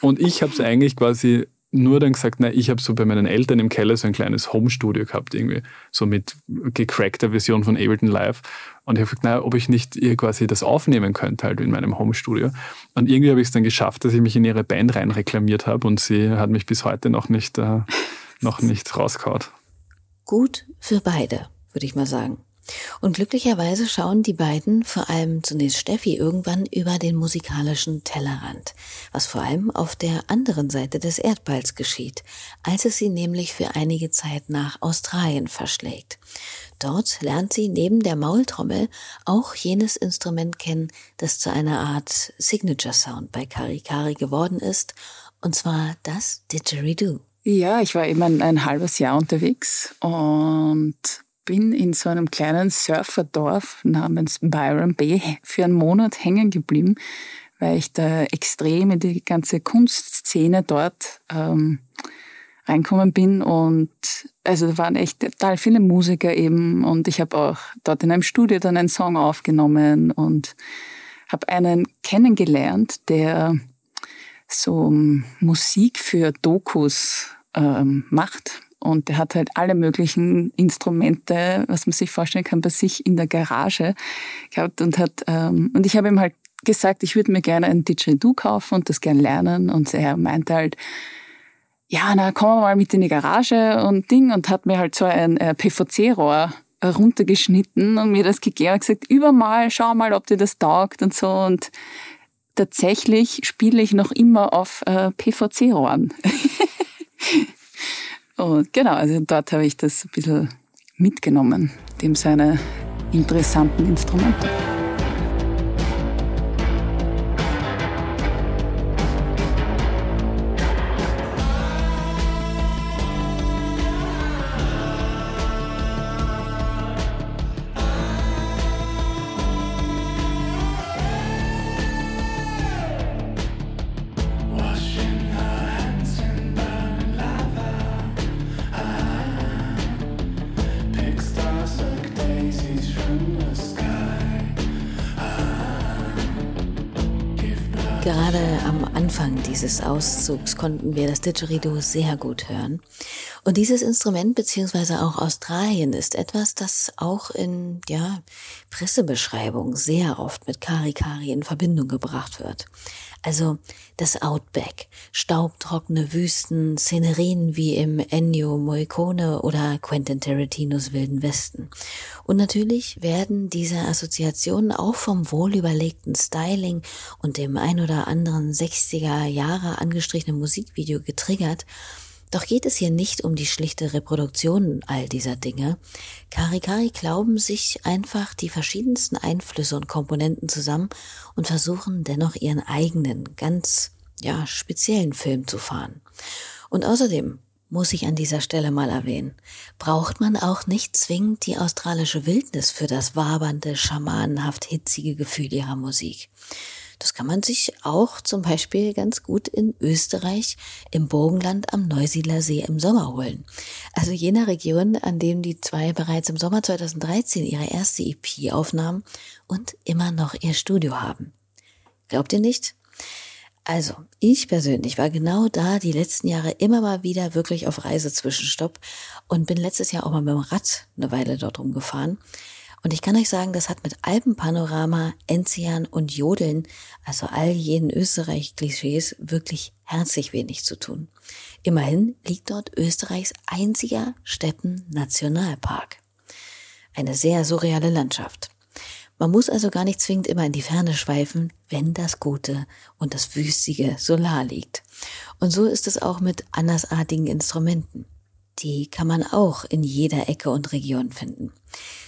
Und ich habe es eigentlich quasi nur dann gesagt, na, ich habe so bei meinen Eltern im Keller so ein kleines Home-Studio gehabt, irgendwie, so mit gecrackter Version von Ableton Live. Und ich habe gesagt, na, ob ich nicht ihr quasi das aufnehmen könnte, halt in meinem Home-Studio. Und irgendwie habe ich es dann geschafft, dass ich mich in ihre Band rein reklamiert habe und sie hat mich bis heute noch nicht, äh, noch nicht rausgehaut. Gut für beide, würde ich mal sagen. Und glücklicherweise schauen die beiden, vor allem zunächst Steffi, irgendwann über den musikalischen Tellerrand, was vor allem auf der anderen Seite des Erdballs geschieht, als es sie nämlich für einige Zeit nach Australien verschlägt. Dort lernt sie neben der Maultrommel auch jenes Instrument kennen, das zu einer Art Signature Sound bei Karikari geworden ist, und zwar das Didgeridoo. Ja, ich war eben ein, ein halbes Jahr unterwegs und bin in so einem kleinen Surferdorf namens Byron Bay für einen Monat hängen geblieben, weil ich da extrem in die ganze Kunstszene dort ähm, reinkommen bin und also da waren echt total viele Musiker eben und ich habe auch dort in einem Studio dann einen Song aufgenommen und habe einen kennengelernt, der so Musik für Dokus ähm, macht. Und der hat halt alle möglichen Instrumente, was man sich vorstellen kann, bei sich in der Garage gehabt und hat, ähm, und ich habe ihm halt gesagt, ich würde mir gerne ein Didgeridoo kaufen und das gerne lernen. Und er meinte halt, ja, na, wir mal mit in die Garage und Ding und hat mir halt so ein äh, PVC-Rohr runtergeschnitten und mir das gegeben und gesagt, übermal, schau mal, ob dir das taugt und so. Und tatsächlich spiele ich noch immer auf äh, PVC-Rohren. und genau, also dort habe ich das ein bisschen mitgenommen, dem seine interessanten Instrumente. Auszugs konnten wir das Didgeridoo sehr gut hören. Und dieses Instrument beziehungsweise auch Australien ist etwas, das auch in ja, Pressebeschreibungen sehr oft mit Kari-Kari in Verbindung gebracht wird. Also das Outback, staubtrockene Wüsten, Szenerien wie im Ennio Morricone oder Quentin Tarantinos Wilden Westen. Und natürlich werden diese Assoziationen auch vom wohlüberlegten Styling und dem ein oder anderen 60er Jahre angestrichenen Musikvideo getriggert, doch geht es hier nicht um die schlichte Reproduktion all dieser Dinge. Karikari glauben sich einfach die verschiedensten Einflüsse und Komponenten zusammen und versuchen dennoch ihren eigenen, ganz, ja, speziellen Film zu fahren. Und außerdem muss ich an dieser Stelle mal erwähnen, braucht man auch nicht zwingend die australische Wildnis für das wabernde, schamanenhaft hitzige Gefühl ihrer Musik. Das kann man sich auch zum Beispiel ganz gut in Österreich im Burgenland am Neusiedler See im Sommer holen. Also jener Region, an dem die zwei bereits im Sommer 2013 ihre erste EP aufnahmen und immer noch ihr Studio haben. Glaubt ihr nicht? Also, ich persönlich war genau da die letzten Jahre immer mal wieder wirklich auf Reisezwischenstopp und bin letztes Jahr auch mal mit dem Rad eine Weile dort rumgefahren. Und ich kann euch sagen, das hat mit Alpenpanorama, Enzian und Jodeln, also all jenen Österreich-Klischees, wirklich herzlich wenig zu tun. Immerhin liegt dort Österreichs einziger Steppen-Nationalpark. Eine sehr surreale Landschaft. Man muss also gar nicht zwingend immer in die Ferne schweifen, wenn das Gute und das Wüstige solar liegt. Und so ist es auch mit andersartigen Instrumenten. Die kann man auch in jeder Ecke und Region finden.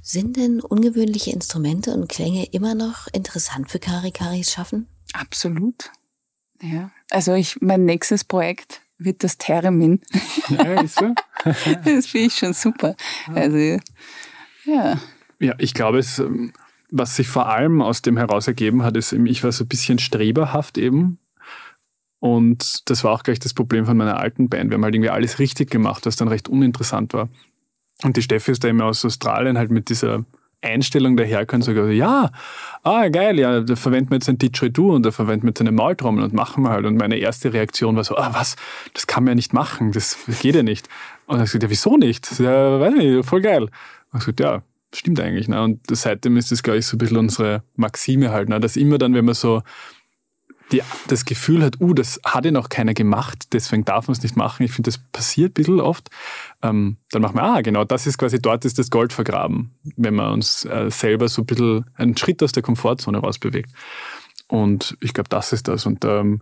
Sind denn ungewöhnliche Instrumente und Klänge immer noch interessant für Karikaris schaffen? Absolut. Ja. Also ich, mein nächstes Projekt wird das Theremin. Ja, ist so. das finde ich schon super. Also, ja. Ja, ich glaube, es, ähm, was sich vor allem aus dem heraus ergeben hat, ist, ich war so ein bisschen streberhaft eben und das war auch gleich das Problem von meiner alten Band. Wir haben halt irgendwie alles richtig gemacht, was dann recht uninteressant war. Und die Steffi ist da immer aus Australien halt mit dieser Einstellung daherkommen und sagt, also, ja, ah, geil, ja, da verwenden wir jetzt ein Didgeridoo und da verwenden wir jetzt eine Maultrommel und machen wir halt. Und meine erste Reaktion war so, ah, was, das kann man ja nicht machen, das geht ja nicht. Und er sagt, ja, wieso nicht? Ja, weiß nicht, voll geil. Und ich gesagt, ja, stimmt eigentlich. Ne? Und seitdem ist das, glaube ich, so ein bisschen unsere Maxime halt, ne? dass immer dann, wenn man so die, das Gefühl hat, uh, das hat ja noch keiner gemacht, deswegen darf man es nicht machen. Ich finde, das passiert ein bisschen oft. Ähm, dann machen wir, ah, genau, das ist quasi, dort ist das Gold vergraben, wenn man uns äh, selber so ein bisschen einen Schritt aus der Komfortzone rausbewegt. Und ich glaube, das ist das. Und ähm,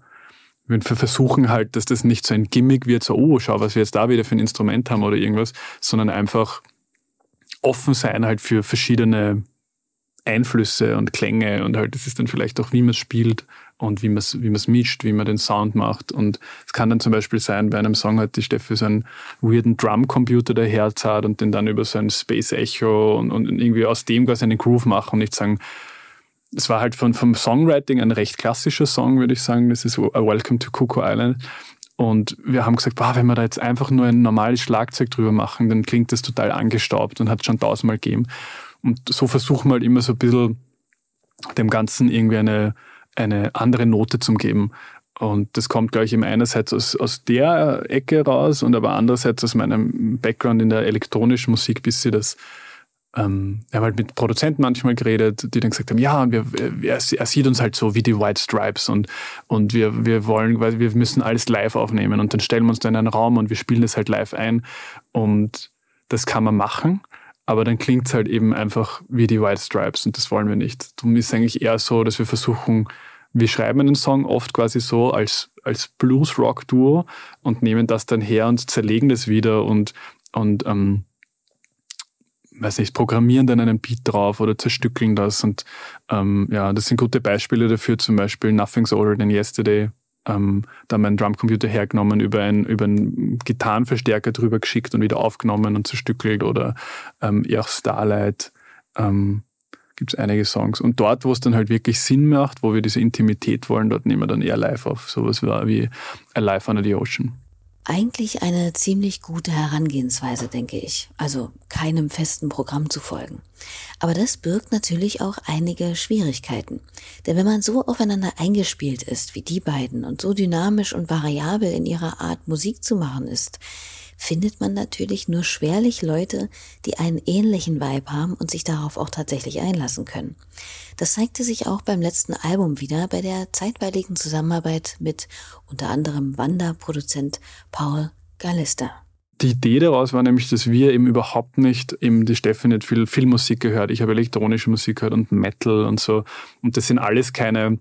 wir versuchen halt, dass das nicht so ein Gimmick wird, so, oh, schau, was wir jetzt da wieder für ein Instrument haben oder irgendwas, sondern einfach offen sein halt für verschiedene Einflüsse und Klänge und halt, das ist dann vielleicht auch, wie man spielt und wie man es wie man's mischt, wie man den Sound macht. Und es kann dann zum Beispiel sein, bei einem Song hat die Steffi so einen weirden Drumcomputer, der Herz hat und den dann über so ein Space Echo und, und irgendwie aus dem quasi einen Groove machen und nicht sagen, es war halt von, vom Songwriting ein recht klassischer Song, würde ich sagen. Das ist Welcome to Coco Island. Und wir haben gesagt, boah, wenn wir da jetzt einfach nur ein normales Schlagzeug drüber machen, dann klingt das total angestaubt und hat schon tausendmal gegeben. Und so versuchen wir halt immer so ein bisschen dem Ganzen irgendwie eine, eine andere Note zu geben. Und das kommt, glaube ich, eben einerseits aus, aus der Ecke raus und aber andererseits aus meinem Background in der elektronischen Musik, bis sie das ähm, wir haben halt mit Produzenten manchmal geredet, die dann gesagt haben, ja, wir, wir, er sieht uns halt so wie die White Stripes und, und wir, wir wollen, weil wir müssen alles live aufnehmen. Und dann stellen wir uns da in einen Raum und wir spielen das halt live ein. Und das kann man machen, aber dann klingt es halt eben einfach wie die White Stripes und das wollen wir nicht. Darum ist es eigentlich eher so, dass wir versuchen, wir schreiben einen Song oft quasi so als, als Blues-Rock-Duo und nehmen das dann her und zerlegen das wieder und, und ähm, weiß nicht, programmieren dann einen Beat drauf oder zerstückeln das. Und ähm, ja, das sind gute Beispiele dafür, zum Beispiel Nothing's Older Than Yesterday. Ähm, da haben Drumcomputer hergenommen, über, ein, über einen Gitarrenverstärker drüber geschickt und wieder aufgenommen und zerstückelt oder ähm, eher auch Starlight. Ähm, gibt es einige Songs. Und dort, wo es dann halt wirklich Sinn macht, wo wir diese Intimität wollen, dort nehmen wir dann eher live auf. Sowas wie Alive Under the Ocean. Eigentlich eine ziemlich gute Herangehensweise, denke ich. Also keinem festen Programm zu folgen. Aber das birgt natürlich auch einige Schwierigkeiten. Denn wenn man so aufeinander eingespielt ist wie die beiden und so dynamisch und variabel in ihrer Art Musik zu machen ist, findet man natürlich nur schwerlich Leute, die einen ähnlichen Vibe haben und sich darauf auch tatsächlich einlassen können. Das zeigte sich auch beim letzten Album wieder bei der zeitweiligen Zusammenarbeit mit unter anderem Wanderproduzent Paul Gallister. Die Idee daraus war nämlich, dass wir eben überhaupt nicht, eben die Steffi nicht viel Filmmusik gehört, ich habe elektronische Musik gehört und Metal und so. Und das sind alles keine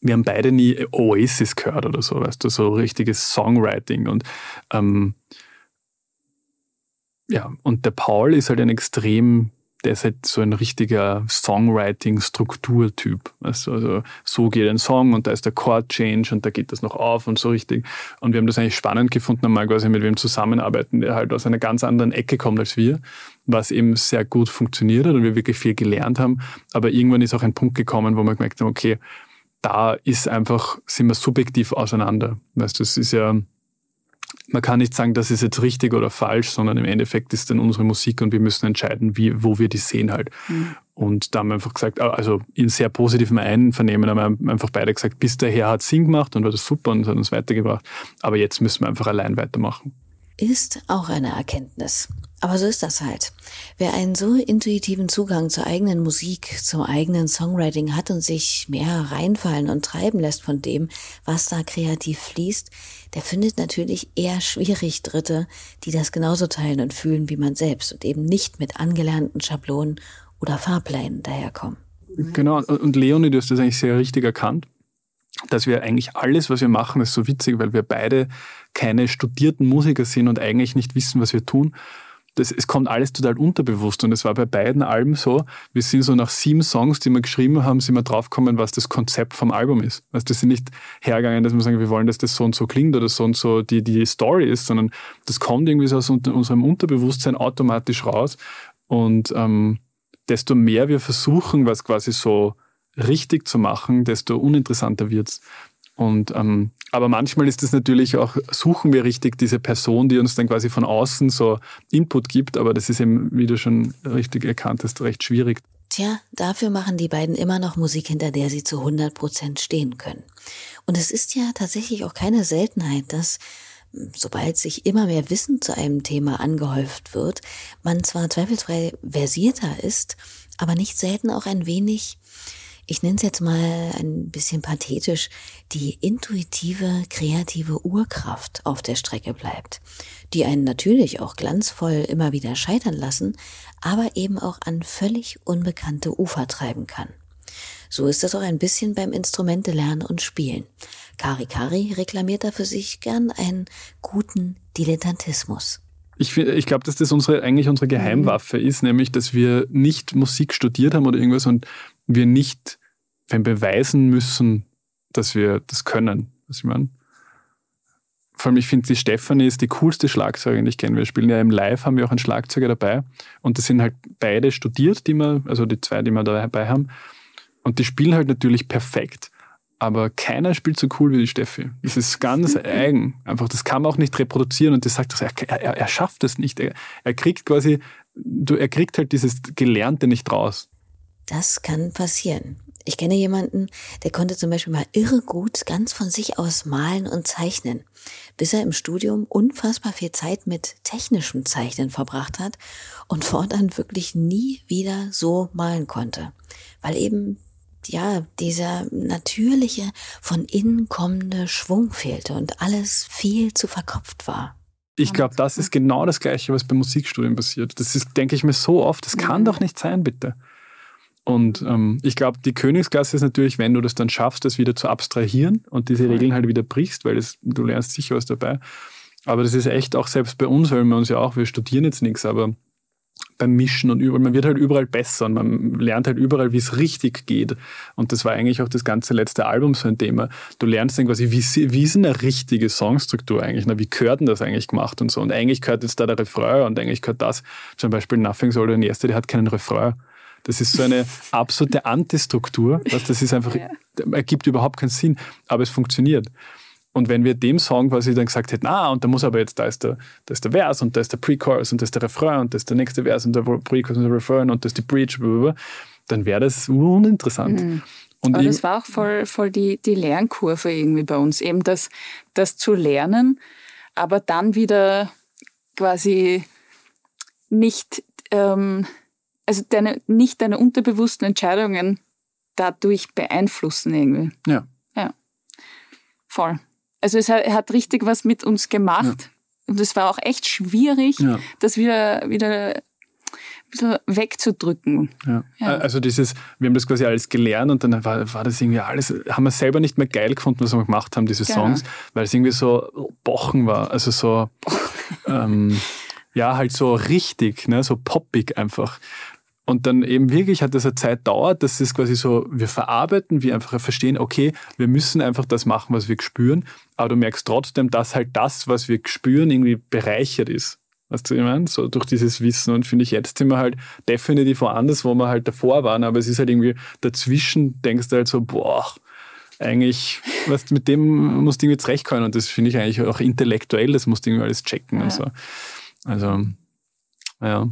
wir haben beide nie Oasis gehört oder so, weißt du, so richtiges Songwriting und ähm, ja, und der Paul ist halt ein extrem, der ist halt so ein richtiger Songwriting-Strukturtyp. Weißt? Also so geht ein Song und da ist der Chord-Change und da geht das noch auf und so richtig. Und wir haben das eigentlich spannend gefunden, einmal quasi mit wem zusammenarbeiten, der halt aus einer ganz anderen Ecke kommt als wir, was eben sehr gut funktioniert hat und wir wirklich viel gelernt haben. Aber irgendwann ist auch ein Punkt gekommen, wo wir gemerkt haben, okay, da ist einfach, sind wir subjektiv auseinander. Weißt du, es ist ja, man kann nicht sagen, das ist jetzt richtig oder falsch, sondern im Endeffekt ist dann unsere Musik und wir müssen entscheiden, wie, wo wir die sehen halt. Mhm. Und da haben wir einfach gesagt, also in sehr positivem Einvernehmen haben wir einfach beide gesagt, bis daher hat Sinn gemacht und war das super und hat uns weitergebracht. Aber jetzt müssen wir einfach allein weitermachen. Ist auch eine Erkenntnis. Aber so ist das halt. Wer einen so intuitiven Zugang zur eigenen Musik, zum eigenen Songwriting hat und sich mehr reinfallen und treiben lässt von dem, was da kreativ fließt, der findet natürlich eher schwierig Dritte, die das genauso teilen und fühlen wie man selbst und eben nicht mit angelernten Schablonen oder Fahrplänen daherkommen. Genau, und Leonie, du hast das eigentlich sehr richtig erkannt, dass wir eigentlich alles, was wir machen, ist so witzig, weil wir beide keine studierten Musiker sind und eigentlich nicht wissen, was wir tun das, es kommt alles total unterbewusst und es war bei beiden Alben so, wir sind so nach sieben Songs, die wir geschrieben haben, sind wir draufgekommen, was das Konzept vom Album ist. Also das sind nicht hergegangen, dass wir sagen, wir wollen, dass das so und so klingt oder so und so die, die Story ist, sondern das kommt irgendwie so aus unserem Unterbewusstsein automatisch raus und ähm, desto mehr wir versuchen, was quasi so richtig zu machen, desto uninteressanter wird's. Und ähm, aber manchmal ist es natürlich auch, suchen wir richtig diese Person, die uns dann quasi von außen so Input gibt, aber das ist eben, wie du schon richtig erkannt hast, recht schwierig. Tja, dafür machen die beiden immer noch Musik, hinter der sie zu 100 Prozent stehen können. Und es ist ja tatsächlich auch keine Seltenheit, dass sobald sich immer mehr Wissen zu einem Thema angehäuft wird, man zwar zweifelsfrei versierter ist, aber nicht selten auch ein wenig ich nenne es jetzt mal ein bisschen pathetisch, die intuitive, kreative Urkraft auf der Strecke bleibt, die einen natürlich auch glanzvoll immer wieder scheitern lassen, aber eben auch an völlig unbekannte Ufer treiben kann. So ist das auch ein bisschen beim Instrumente lernen und spielen. Kari Kari reklamiert da für sich gern einen guten Dilettantismus. Ich, ich glaube, dass das unsere, eigentlich unsere Geheimwaffe ist, nämlich, dass wir nicht Musik studiert haben oder irgendwas und wir nicht beweisen müssen, dass wir das können. Was ich meine. Vor allem, ich finde, die Stefanie ist die coolste Schlagzeugerin, die ich kenne. Wir spielen ja im Live, haben wir auch einen Schlagzeuger dabei. Und das sind halt beide studiert, die wir, also die zwei, die wir dabei haben. Und die spielen halt natürlich perfekt. Aber keiner spielt so cool wie die Steffi. Das ist ganz eigen. Einfach, das kann man auch nicht reproduzieren. Und das sagt, er, er, er schafft es nicht. Er, er kriegt quasi, du, er kriegt halt dieses Gelernte nicht raus. Das kann passieren. Ich kenne jemanden, der konnte zum Beispiel mal irre gut ganz von sich aus malen und zeichnen, bis er im Studium unfassbar viel Zeit mit technischem Zeichnen verbracht hat und fortan wirklich nie wieder so malen konnte, weil eben ja, dieser natürliche, von innen kommende Schwung fehlte und alles viel zu verkopft war. Ich glaube, das ist genau das Gleiche, was beim Musikstudium passiert. Das ist, denke ich mir so oft, das kann mhm. doch nicht sein, bitte. Und ähm, ich glaube, die Königsklasse ist natürlich, wenn du das dann schaffst, das wieder zu abstrahieren und diese Regeln halt wieder brichst, weil das, du lernst sicher was dabei. Aber das ist echt auch selbst bei uns, weil wir uns ja auch, wir studieren jetzt nichts, aber beim Mischen und überall, man wird halt überall besser und man lernt halt überall, wie es richtig geht. Und das war eigentlich auch das ganze letzte Album so ein Thema. Du lernst dann quasi, wie, wie ist eine richtige Songstruktur eigentlich? Na, wie gehört denn das eigentlich gemacht und so? Und eigentlich gehört jetzt da der Refrain und eigentlich gehört das. Zum Beispiel Nothing's Older Than Yesterday hat keinen Refrain. Das ist so eine absolute Antistruktur. Das ist einfach, ja. ergibt überhaupt keinen Sinn, aber es funktioniert. Und wenn wir dem Song quasi dann gesagt hätten, ah, und da muss aber jetzt, da ist der, da ist der Vers und da ist der Pre-Chorus und da ist der Refrain und da ist der nächste Vers und der Pre-Chorus und der Refrain und da ist die Bridge, blablabla, dann wäre das uninteressant. Mhm. Und aber das war auch voll, voll die, die Lernkurve irgendwie bei uns, eben das, das zu lernen, aber dann wieder quasi nicht ähm, also deine, nicht deine unterbewussten Entscheidungen dadurch beeinflussen irgendwie. Ja. Ja. Voll. Also es hat, hat richtig was mit uns gemacht. Ja. Und es war auch echt schwierig, ja. das wieder, wieder wegzudrücken. Ja. ja. Also dieses, wir haben das quasi alles gelernt und dann war, war das irgendwie alles, haben wir selber nicht mehr geil gefunden, was wir gemacht haben, diese genau. Songs, weil es irgendwie so bochen war. Also so, ähm, ja, halt so richtig, ne, so poppig einfach. Und dann eben wirklich hat das eine Zeit dauert, dass es quasi so, wir verarbeiten, wir einfach verstehen, okay, wir müssen einfach das machen, was wir spüren, aber du merkst trotzdem, dass halt das, was wir spüren, irgendwie bereichert ist. Weißt du, ich meine? So durch dieses Wissen. Und finde ich, jetzt sind wir halt definitiv woanders, wo wir halt davor waren, aber es ist halt irgendwie dazwischen, denkst du halt so, boah, eigentlich, was mit dem musst du irgendwie zurechtkommen. Und das finde ich eigentlich auch intellektuell, das musst du irgendwie alles checken ja. und so. Also, ja.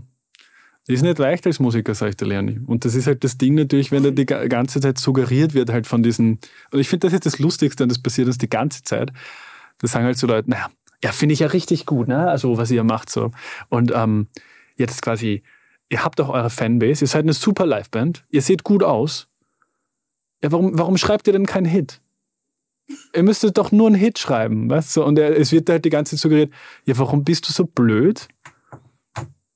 Ist nicht leicht als Musiker, sage ich der Lerni. Und das ist halt das Ding natürlich, wenn da die ganze Zeit suggeriert wird halt von diesen, und ich finde, das ist das Lustigste, und das passiert uns die ganze Zeit. Da sagen halt so Leute, naja, ja, finde ich ja richtig gut, ne? Also, was ihr macht so. Und ähm, jetzt quasi, ihr habt auch eure Fanbase, ihr seid eine super Liveband, ihr seht gut aus. Ja, warum, warum schreibt ihr denn keinen Hit? Ihr müsstet doch nur einen Hit schreiben, weißt du? Und er, es wird halt die ganze Zeit suggeriert, ja, warum bist du so blöd?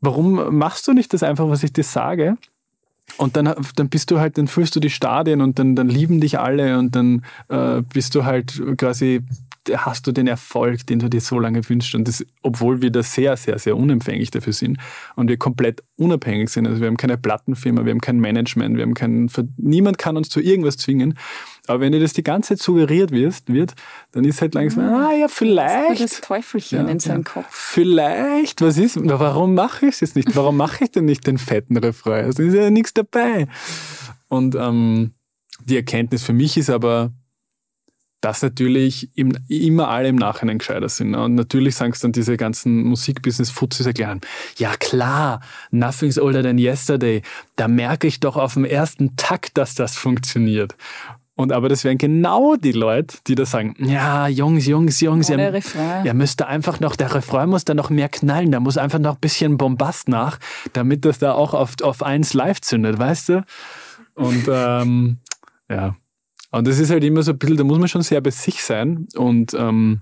Warum machst du nicht das einfach, was ich dir sage? Und dann, dann bist du halt, dann fühlst du die Stadien und dann, dann lieben dich alle und dann äh, bist du halt quasi, hast du den Erfolg, den du dir so lange wünschst. Und das, obwohl wir da sehr, sehr, sehr unempfänglich dafür sind und wir komplett unabhängig sind. Also wir haben keine Plattenfirma, wir haben kein Management, wir haben keinen, niemand kann uns zu irgendwas zwingen. Aber wenn dir das die ganze Zeit suggeriert wirst, wird, dann ist halt langsam, mhm. ah ja, vielleicht. Das Teufelchen ja, in seinem ja. Kopf. Vielleicht, was ist, warum mache ich es jetzt nicht? Warum mache ich denn nicht den fetten Refrain? Also ist ja nichts dabei. Und ähm, die Erkenntnis für mich ist aber, dass natürlich im, immer alle im Nachhinein gescheiter sind. Und natürlich sagen es dann diese ganzen Musikbusiness-Futzis erklären, ja klar, Nothing's Older Than Yesterday, da merke ich doch auf dem ersten Takt, dass das funktioniert. Und aber das wären genau die Leute, die da sagen, ja, Jungs, Jungs, Jungs, ja, ihr, ihr müsst da einfach noch, der Refrain muss da noch mehr knallen, da muss einfach noch ein bisschen Bombast nach, damit das da auch auf, auf eins live zündet, weißt du? Und ähm, ja, und das ist halt immer so ein bisschen, da muss man schon sehr bei sich sein und ähm,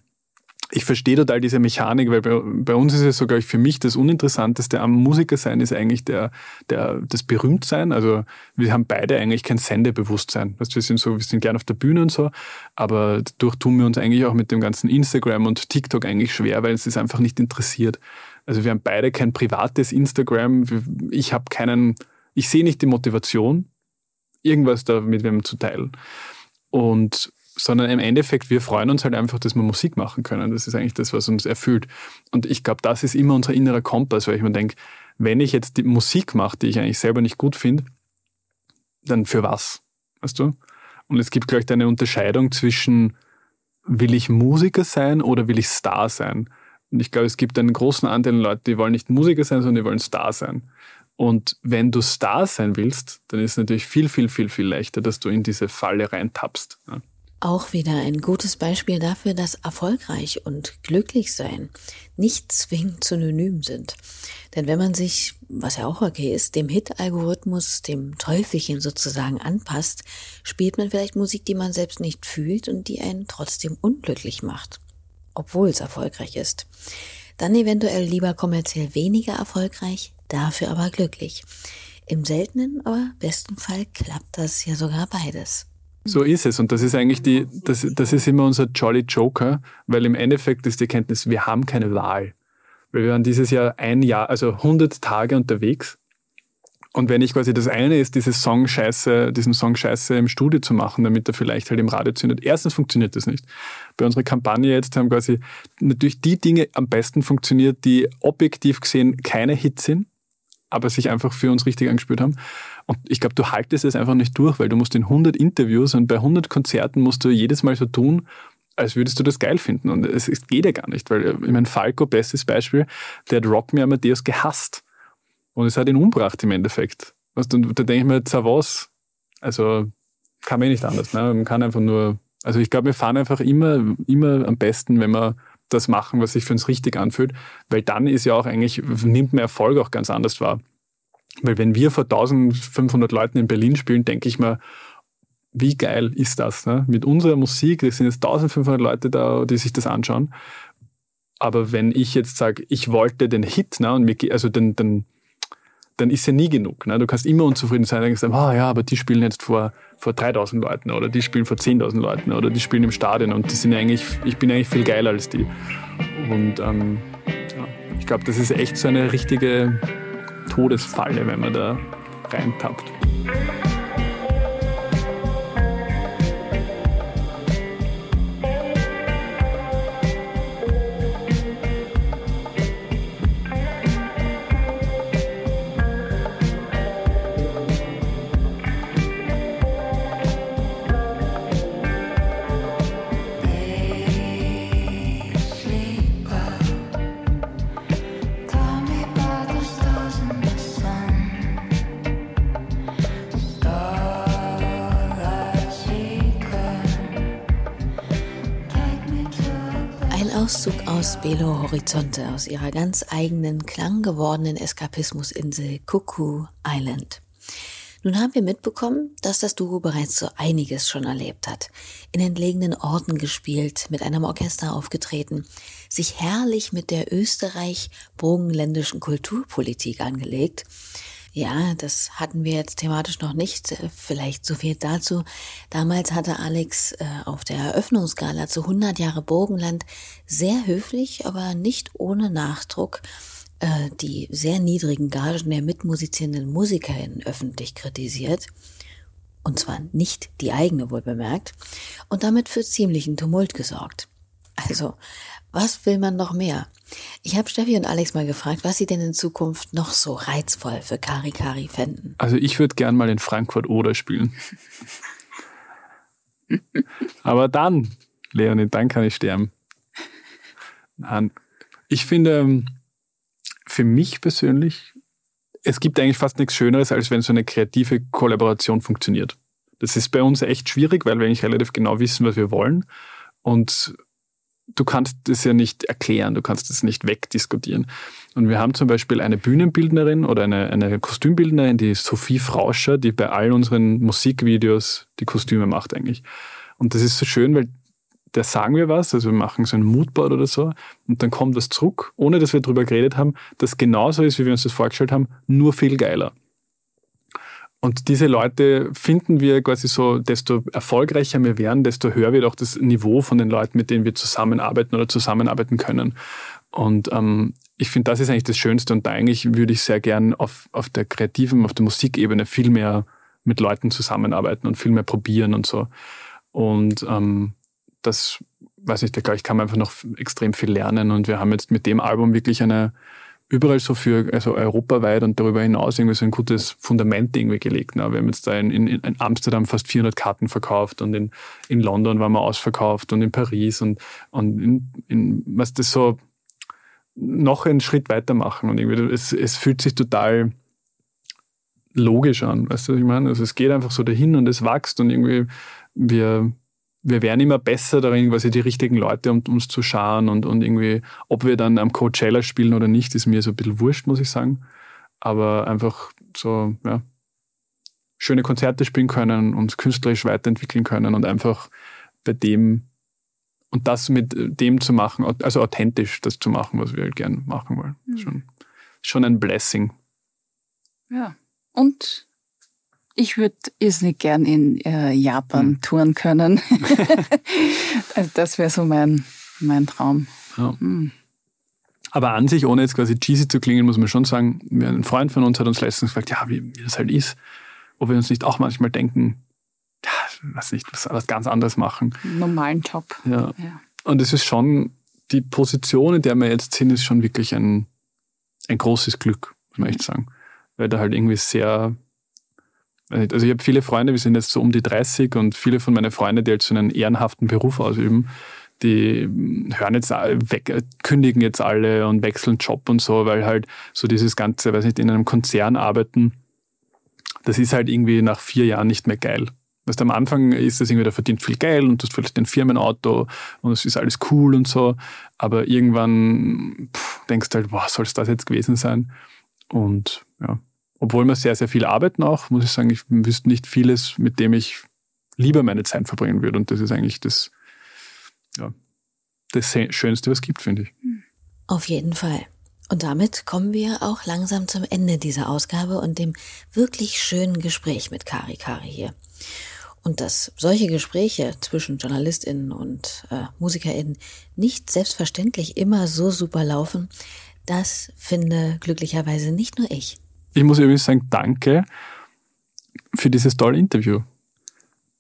ich verstehe total diese Mechanik, weil bei, bei, uns ist es sogar für mich das Uninteressanteste am Musiker sein ist eigentlich der, der, das Berühmtsein. Also wir haben beide eigentlich kein Sendebewusstsein. Weißt, wir sind so, wir sind gern auf der Bühne und so, aber dadurch tun wir uns eigentlich auch mit dem ganzen Instagram und TikTok eigentlich schwer, weil es ist einfach nicht interessiert. Also wir haben beide kein privates Instagram. Ich habe keinen, ich sehe nicht die Motivation, irgendwas da mit wem zu teilen. Und sondern im Endeffekt, wir freuen uns halt einfach, dass wir Musik machen können. Das ist eigentlich das, was uns erfüllt. Und ich glaube, das ist immer unser innerer Kompass, weil ich mir denke, wenn ich jetzt die Musik mache, die ich eigentlich selber nicht gut finde, dann für was? Weißt du? Und es gibt, glaube ich, eine Unterscheidung zwischen, will ich Musiker sein oder will ich Star sein? Und ich glaube, es gibt einen großen Anteil an Leuten, die wollen nicht Musiker sein, sondern die wollen Star sein. Und wenn du Star sein willst, dann ist es natürlich viel, viel, viel, viel leichter, dass du in diese Falle reintappst. Ja. Auch wieder ein gutes Beispiel dafür, dass erfolgreich und glücklich sein nicht zwingend synonym sind. Denn wenn man sich, was ja auch okay ist, dem Hit-Algorithmus, dem Teufelchen sozusagen anpasst, spielt man vielleicht Musik, die man selbst nicht fühlt und die einen trotzdem unglücklich macht, obwohl es erfolgreich ist. Dann eventuell lieber kommerziell weniger erfolgreich, dafür aber glücklich. Im seltenen, aber besten Fall klappt das ja sogar beides. So ist es. Und das ist eigentlich die, das, das ist immer unser Jolly Joker, weil im Endeffekt ist die Kenntnis, wir haben keine Wahl. Weil wir waren dieses Jahr ein Jahr, also 100 Tage unterwegs. Und wenn ich quasi das eine ist, diese Song Scheiße, diesen Song Scheiße im Studio zu machen, damit er vielleicht halt im Radio zündet. Erstens funktioniert das nicht. Bei unserer Kampagne jetzt haben quasi natürlich die Dinge am besten funktioniert, die objektiv gesehen keine Hits sind, aber sich einfach für uns richtig angespürt haben. Und ich glaube, du haltest es einfach nicht durch, weil du musst in 100 Interviews und bei 100 Konzerten musst du jedes Mal so tun, als würdest du das geil finden. Und es, es geht ja gar nicht, weil ich meine, Falco, bestes Beispiel, der hat Rock Me Amadeus gehasst. Und es hat ihn umgebracht im Endeffekt. Und da denke ich mir, was, also kann man eh nicht anders. Ne? Man kann einfach nur, also ich glaube, wir fahren einfach immer, immer am besten, wenn wir das machen, was sich für uns richtig anfühlt, weil dann ist ja auch eigentlich, nimmt man Erfolg auch ganz anders wahr. Weil wenn wir vor 1500 Leuten in Berlin spielen, denke ich mir, wie geil ist das? Ne? Mit unserer Musik, es sind jetzt 1500 Leute da, die sich das anschauen. Aber wenn ich jetzt sage, ich wollte den Hit, ne, und mir, also den, den, dann ist ja nie genug. Ne? Du kannst immer unzufrieden sein und sagen, ah ja, aber die spielen jetzt vor, vor 3000 Leuten oder die spielen vor 10.000 Leuten oder die spielen im Stadion und die sind eigentlich, ich bin eigentlich viel geiler als die. Und ähm, ja, ich glaube, das ist echt so eine richtige Todesfalle, wenn man da reintappt. Aus Belo Horizonte, aus ihrer ganz eigenen, klanggewordenen Eskapismusinsel Cuckoo Island. Nun haben wir mitbekommen, dass das Duo bereits so einiges schon erlebt hat. In entlegenen Orten gespielt, mit einem Orchester aufgetreten, sich herrlich mit der österreich-burgenländischen Kulturpolitik angelegt ja, das hatten wir jetzt thematisch noch nicht. Äh, vielleicht so viel dazu. Damals hatte Alex äh, auf der Eröffnungsgala zu 100 Jahre Burgenland sehr höflich, aber nicht ohne Nachdruck äh, die sehr niedrigen Gagen der mitmusizierenden MusikerInnen öffentlich kritisiert. Und zwar nicht die eigene wohl bemerkt. Und damit für ziemlichen Tumult gesorgt. Also, was will man noch mehr? Ich habe Steffi und Alex mal gefragt, was sie denn in Zukunft noch so reizvoll für Kari Kari fänden. Also ich würde gern mal in Frankfurt oder spielen. Aber dann, Leonie, dann kann ich sterben. Nein. Ich finde, ähm, für mich persönlich, es gibt eigentlich fast nichts Schöneres, als wenn so eine kreative Kollaboration funktioniert. Das ist bei uns echt schwierig, weil wir eigentlich relativ genau wissen, was wir wollen. Und du kannst das ja nicht erklären, du kannst es nicht wegdiskutieren. Und wir haben zum Beispiel eine Bühnenbildnerin oder eine, eine Kostümbildnerin, die Sophie Frauscher, die bei all unseren Musikvideos die Kostüme macht eigentlich. Und das ist so schön, weil da sagen wir was, also wir machen so ein Moodboard oder so, und dann kommt was zurück, ohne dass wir darüber geredet haben, das genauso ist, wie wir uns das vorgestellt haben, nur viel geiler. Und diese Leute finden wir quasi so, desto erfolgreicher wir werden, desto höher wird auch das Niveau von den Leuten, mit denen wir zusammenarbeiten oder zusammenarbeiten können. Und ähm, ich finde, das ist eigentlich das Schönste. Und da eigentlich würde ich sehr gern auf, auf der kreativen, auf der Musikebene viel mehr mit Leuten zusammenarbeiten und viel mehr probieren und so. Und ähm, das, weiß nicht, da glaube ich, kann man einfach noch extrem viel lernen. Und wir haben jetzt mit dem Album wirklich eine, überall so für, also europaweit und darüber hinaus irgendwie so ein gutes Fundament irgendwie gelegt. Ne? Wir haben jetzt da in, in, in, Amsterdam fast 400 Karten verkauft und in, in London waren wir ausverkauft und in Paris und, und in, in was das so noch einen Schritt weitermachen und irgendwie es, es fühlt sich total logisch an, weißt du, was ich meine? Also es geht einfach so dahin und es wächst und irgendwie wir wir werden immer besser darin, quasi die richtigen Leute um uns zu scharen und, und irgendwie, ob wir dann am Coachella spielen oder nicht, ist mir so ein bisschen wurscht, muss ich sagen. Aber einfach so, ja, schöne Konzerte spielen können, uns künstlerisch weiterentwickeln können und einfach bei dem und das mit dem zu machen, also authentisch das zu machen, was wir halt gern machen wollen. Mhm. Schon, schon ein Blessing. Ja. Und ich würde nicht gern in äh, Japan hm. touren können. also das wäre so mein, mein Traum. Ja. Hm. Aber an sich, ohne jetzt quasi cheesy zu klingen, muss man schon sagen, ein Freund von uns hat uns letztens gefragt, ja, wie, wie das halt ist, ob wir uns nicht auch manchmal denken, ja, weiß nicht, was, was ganz anderes machen. Normalen Job. Ja. ja. Und es ist schon, die Position, in der wir jetzt sind, ist schon wirklich ein, ein großes Glück, muss man echt sagen. Weil da halt irgendwie sehr also ich habe viele Freunde, wir sind jetzt so um die 30 und viele von meinen Freunden, die halt so einen ehrenhaften Beruf ausüben, die hören jetzt weg, kündigen jetzt alle und wechseln Job und so, weil halt so dieses ganze, weiß nicht, in einem Konzern arbeiten, das ist halt irgendwie nach vier Jahren nicht mehr geil. Weißt, am Anfang ist das irgendwie, da verdient viel Geld und du hast vielleicht ein Firmenauto und es ist alles cool und so, aber irgendwann pff, denkst du halt, boah, soll es das jetzt gewesen sein? Und ja, obwohl wir sehr, sehr viel arbeiten auch, muss ich sagen, ich wüsste nicht vieles, mit dem ich lieber meine Zeit verbringen würde. Und das ist eigentlich das, ja, das Schönste, was es gibt, finde ich. Auf jeden Fall. Und damit kommen wir auch langsam zum Ende dieser Ausgabe und dem wirklich schönen Gespräch mit Kari Kari hier. Und dass solche Gespräche zwischen JournalistInnen und äh, MusikerInnen nicht selbstverständlich immer so super laufen, das finde glücklicherweise nicht nur ich. Ich muss übrigens sagen, danke für dieses tolle Interview.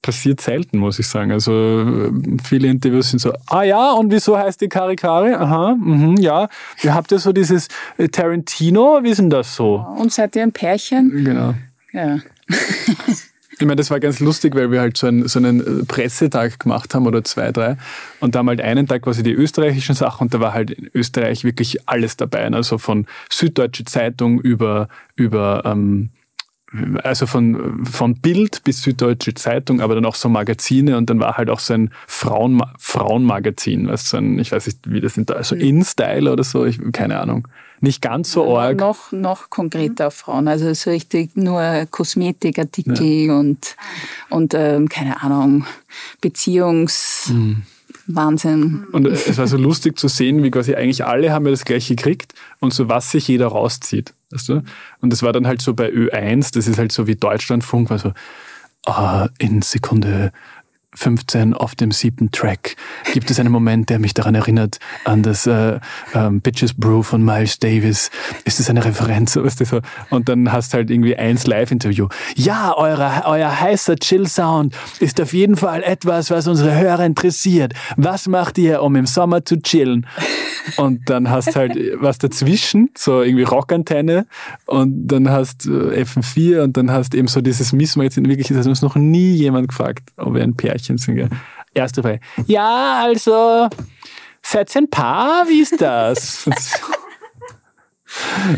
Passiert selten, muss ich sagen. Also viele Interviews sind so, ah ja, und wieso heißt die Karikari? Aha, mh, ja. Ihr habt ja so dieses äh, Tarantino, wie ist denn das so? Und seid ihr ein Pärchen? Genau. Ja. Ich meine, das war ganz lustig, weil wir halt so einen, so einen äh, Pressetag gemacht haben oder zwei, drei. Und da haben halt einen Tag quasi die österreichischen Sachen und da war halt in Österreich wirklich alles dabei. Also von Süddeutsche Zeitung über, über ähm, also von, von Bild bis Süddeutsche Zeitung, aber dann auch so Magazine und dann war halt auch so ein Frauen, Frauenmagazin, weißt, so ein, ich weiß nicht, wie das sind, also InStyle oder so, ich, keine Ahnung nicht ganz so arg. Noch, noch konkreter auf Frauen. Also so richtig nur Kosmetikartikel ja. und, und ähm, keine Ahnung, Beziehungs... Mhm. Wahnsinn. Und es war so lustig zu sehen, wie quasi eigentlich alle haben ja das gleiche gekriegt und so was sich jeder rauszieht. Weißt du? Und das war dann halt so bei Ö1, das ist halt so wie Deutschlandfunk, war so, ah, in Sekunde 15 auf dem siebten Track gibt es einen Moment, der mich daran erinnert, an das äh, ähm, Bitches Brew von Miles Davis. Ist das eine Referenz? Weißt du, so? Und dann hast du halt irgendwie eins Live-Interview. Ja, eure, euer heißer Chill-Sound ist auf jeden Fall etwas, was unsere Hörer interessiert. Was macht ihr, um im Sommer zu chillen? Und dann hast halt was dazwischen, so irgendwie Rockantenne und dann hast äh, FM4 und dann hast eben so dieses Missmagazin. Wirklich, das uns noch nie jemand gefragt, ob wir ein Pärchen sind. Erste Frage. Ja, also, seid ihr ein Paar? Wie ist das?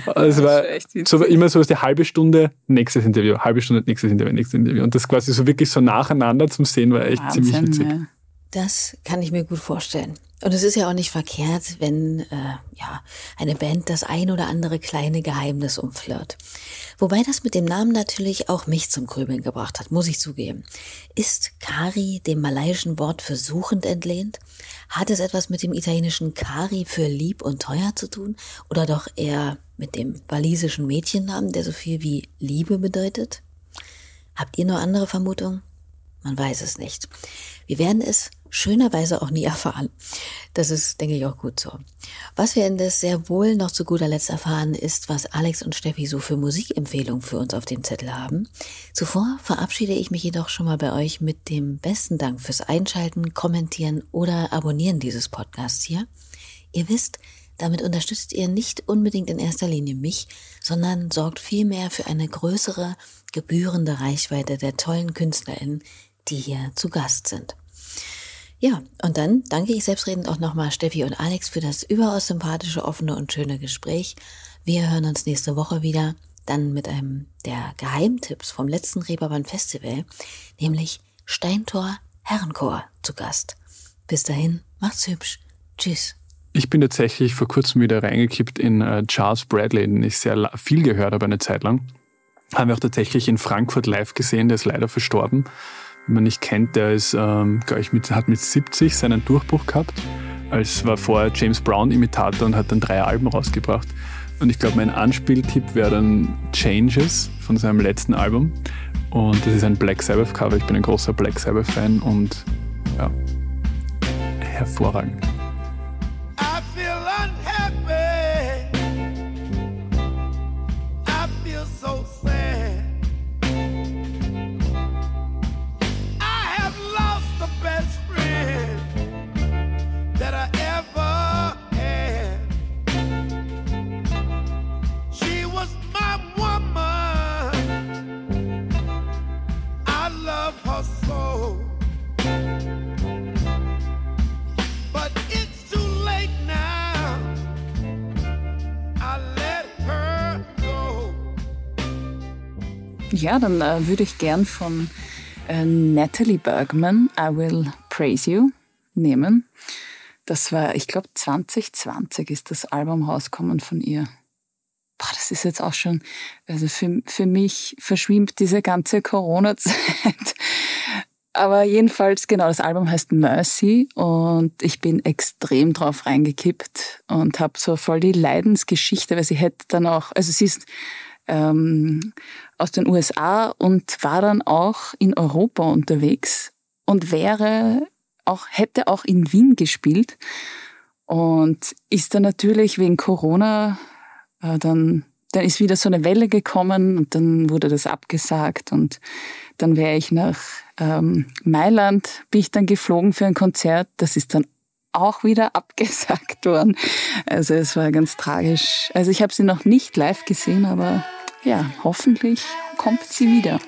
Also es war so, immer so, dass die halbe Stunde, nächstes Interview, halbe Stunde, nächstes Interview, nächstes Interview. Und das quasi so wirklich so nacheinander zum Sehen war echt Wahnsinn, ziemlich witzig. Ja. Das kann ich mir gut vorstellen. Und es ist ja auch nicht verkehrt, wenn äh, ja eine Band das ein oder andere kleine Geheimnis umflirt. Wobei das mit dem Namen natürlich auch mich zum Grübeln gebracht hat, muss ich zugeben. Ist Kari dem malaiischen Wort für suchend entlehnt? Hat es etwas mit dem italienischen Kari für lieb und teuer zu tun? Oder doch eher mit dem walisischen Mädchennamen, der so viel wie Liebe bedeutet? Habt ihr noch andere Vermutungen? Man weiß es nicht. Wir werden es schönerweise auch nie erfahren. Das ist, denke ich, auch gut so. Was wir indes sehr wohl noch zu guter Letzt erfahren, ist, was Alex und Steffi so für Musikempfehlungen für uns auf dem Zettel haben. Zuvor verabschiede ich mich jedoch schon mal bei euch mit dem besten Dank fürs Einschalten, Kommentieren oder Abonnieren dieses Podcasts hier. Ihr wisst, damit unterstützt ihr nicht unbedingt in erster Linie mich, sondern sorgt vielmehr für eine größere, gebührende Reichweite der tollen KünstlerInnen, die hier zu Gast sind. Ja, und dann danke ich selbstredend auch nochmal Steffi und Alex für das überaus sympathische, offene und schöne Gespräch. Wir hören uns nächste Woche wieder, dann mit einem der Geheimtipps vom letzten Reeperbahn Festival, nämlich Steintor Herrenchor zu Gast. Bis dahin, macht's hübsch. Tschüss. Ich bin tatsächlich vor kurzem wieder reingekippt in äh, Charles Bradley, den ich sehr viel gehört habe eine Zeit lang. Haben wir auch tatsächlich in Frankfurt live gesehen, der ist leider verstorben man nicht kennt, der ist, ähm, ich, mit, hat mit 70 seinen Durchbruch gehabt. Als war vorher James Brown Imitator und hat dann drei Alben rausgebracht. Und ich glaube, mein Anspieltipp wäre dann Changes von seinem letzten Album. Und das ist ein Black Sabbath Cover. Ich bin ein großer Black Sabbath Fan und ja, hervorragend. Ja, dann äh, würde ich gern von äh, Natalie Bergman I Will Praise You nehmen. Das war, ich glaube, 2020 ist das Album rausgekommen von ihr. Boah, das ist jetzt auch schon, also für, für mich verschwimmt diese ganze Corona-Zeit. Aber jedenfalls, genau, das Album heißt Mercy und ich bin extrem drauf reingekippt und habe so voll die Leidensgeschichte, weil sie hätte dann auch, also sie ist ähm, aus den USA und war dann auch in Europa unterwegs und wäre auch, hätte auch in Wien gespielt und ist dann natürlich wegen Corona äh, dann dann ist wieder so eine Welle gekommen und dann wurde das abgesagt und dann wäre ich nach ähm, Mailand, bin ich dann geflogen für ein Konzert. Das ist dann auch wieder abgesagt worden. Also es war ganz tragisch. Also ich habe sie noch nicht live gesehen, aber ja, hoffentlich kommt sie wieder.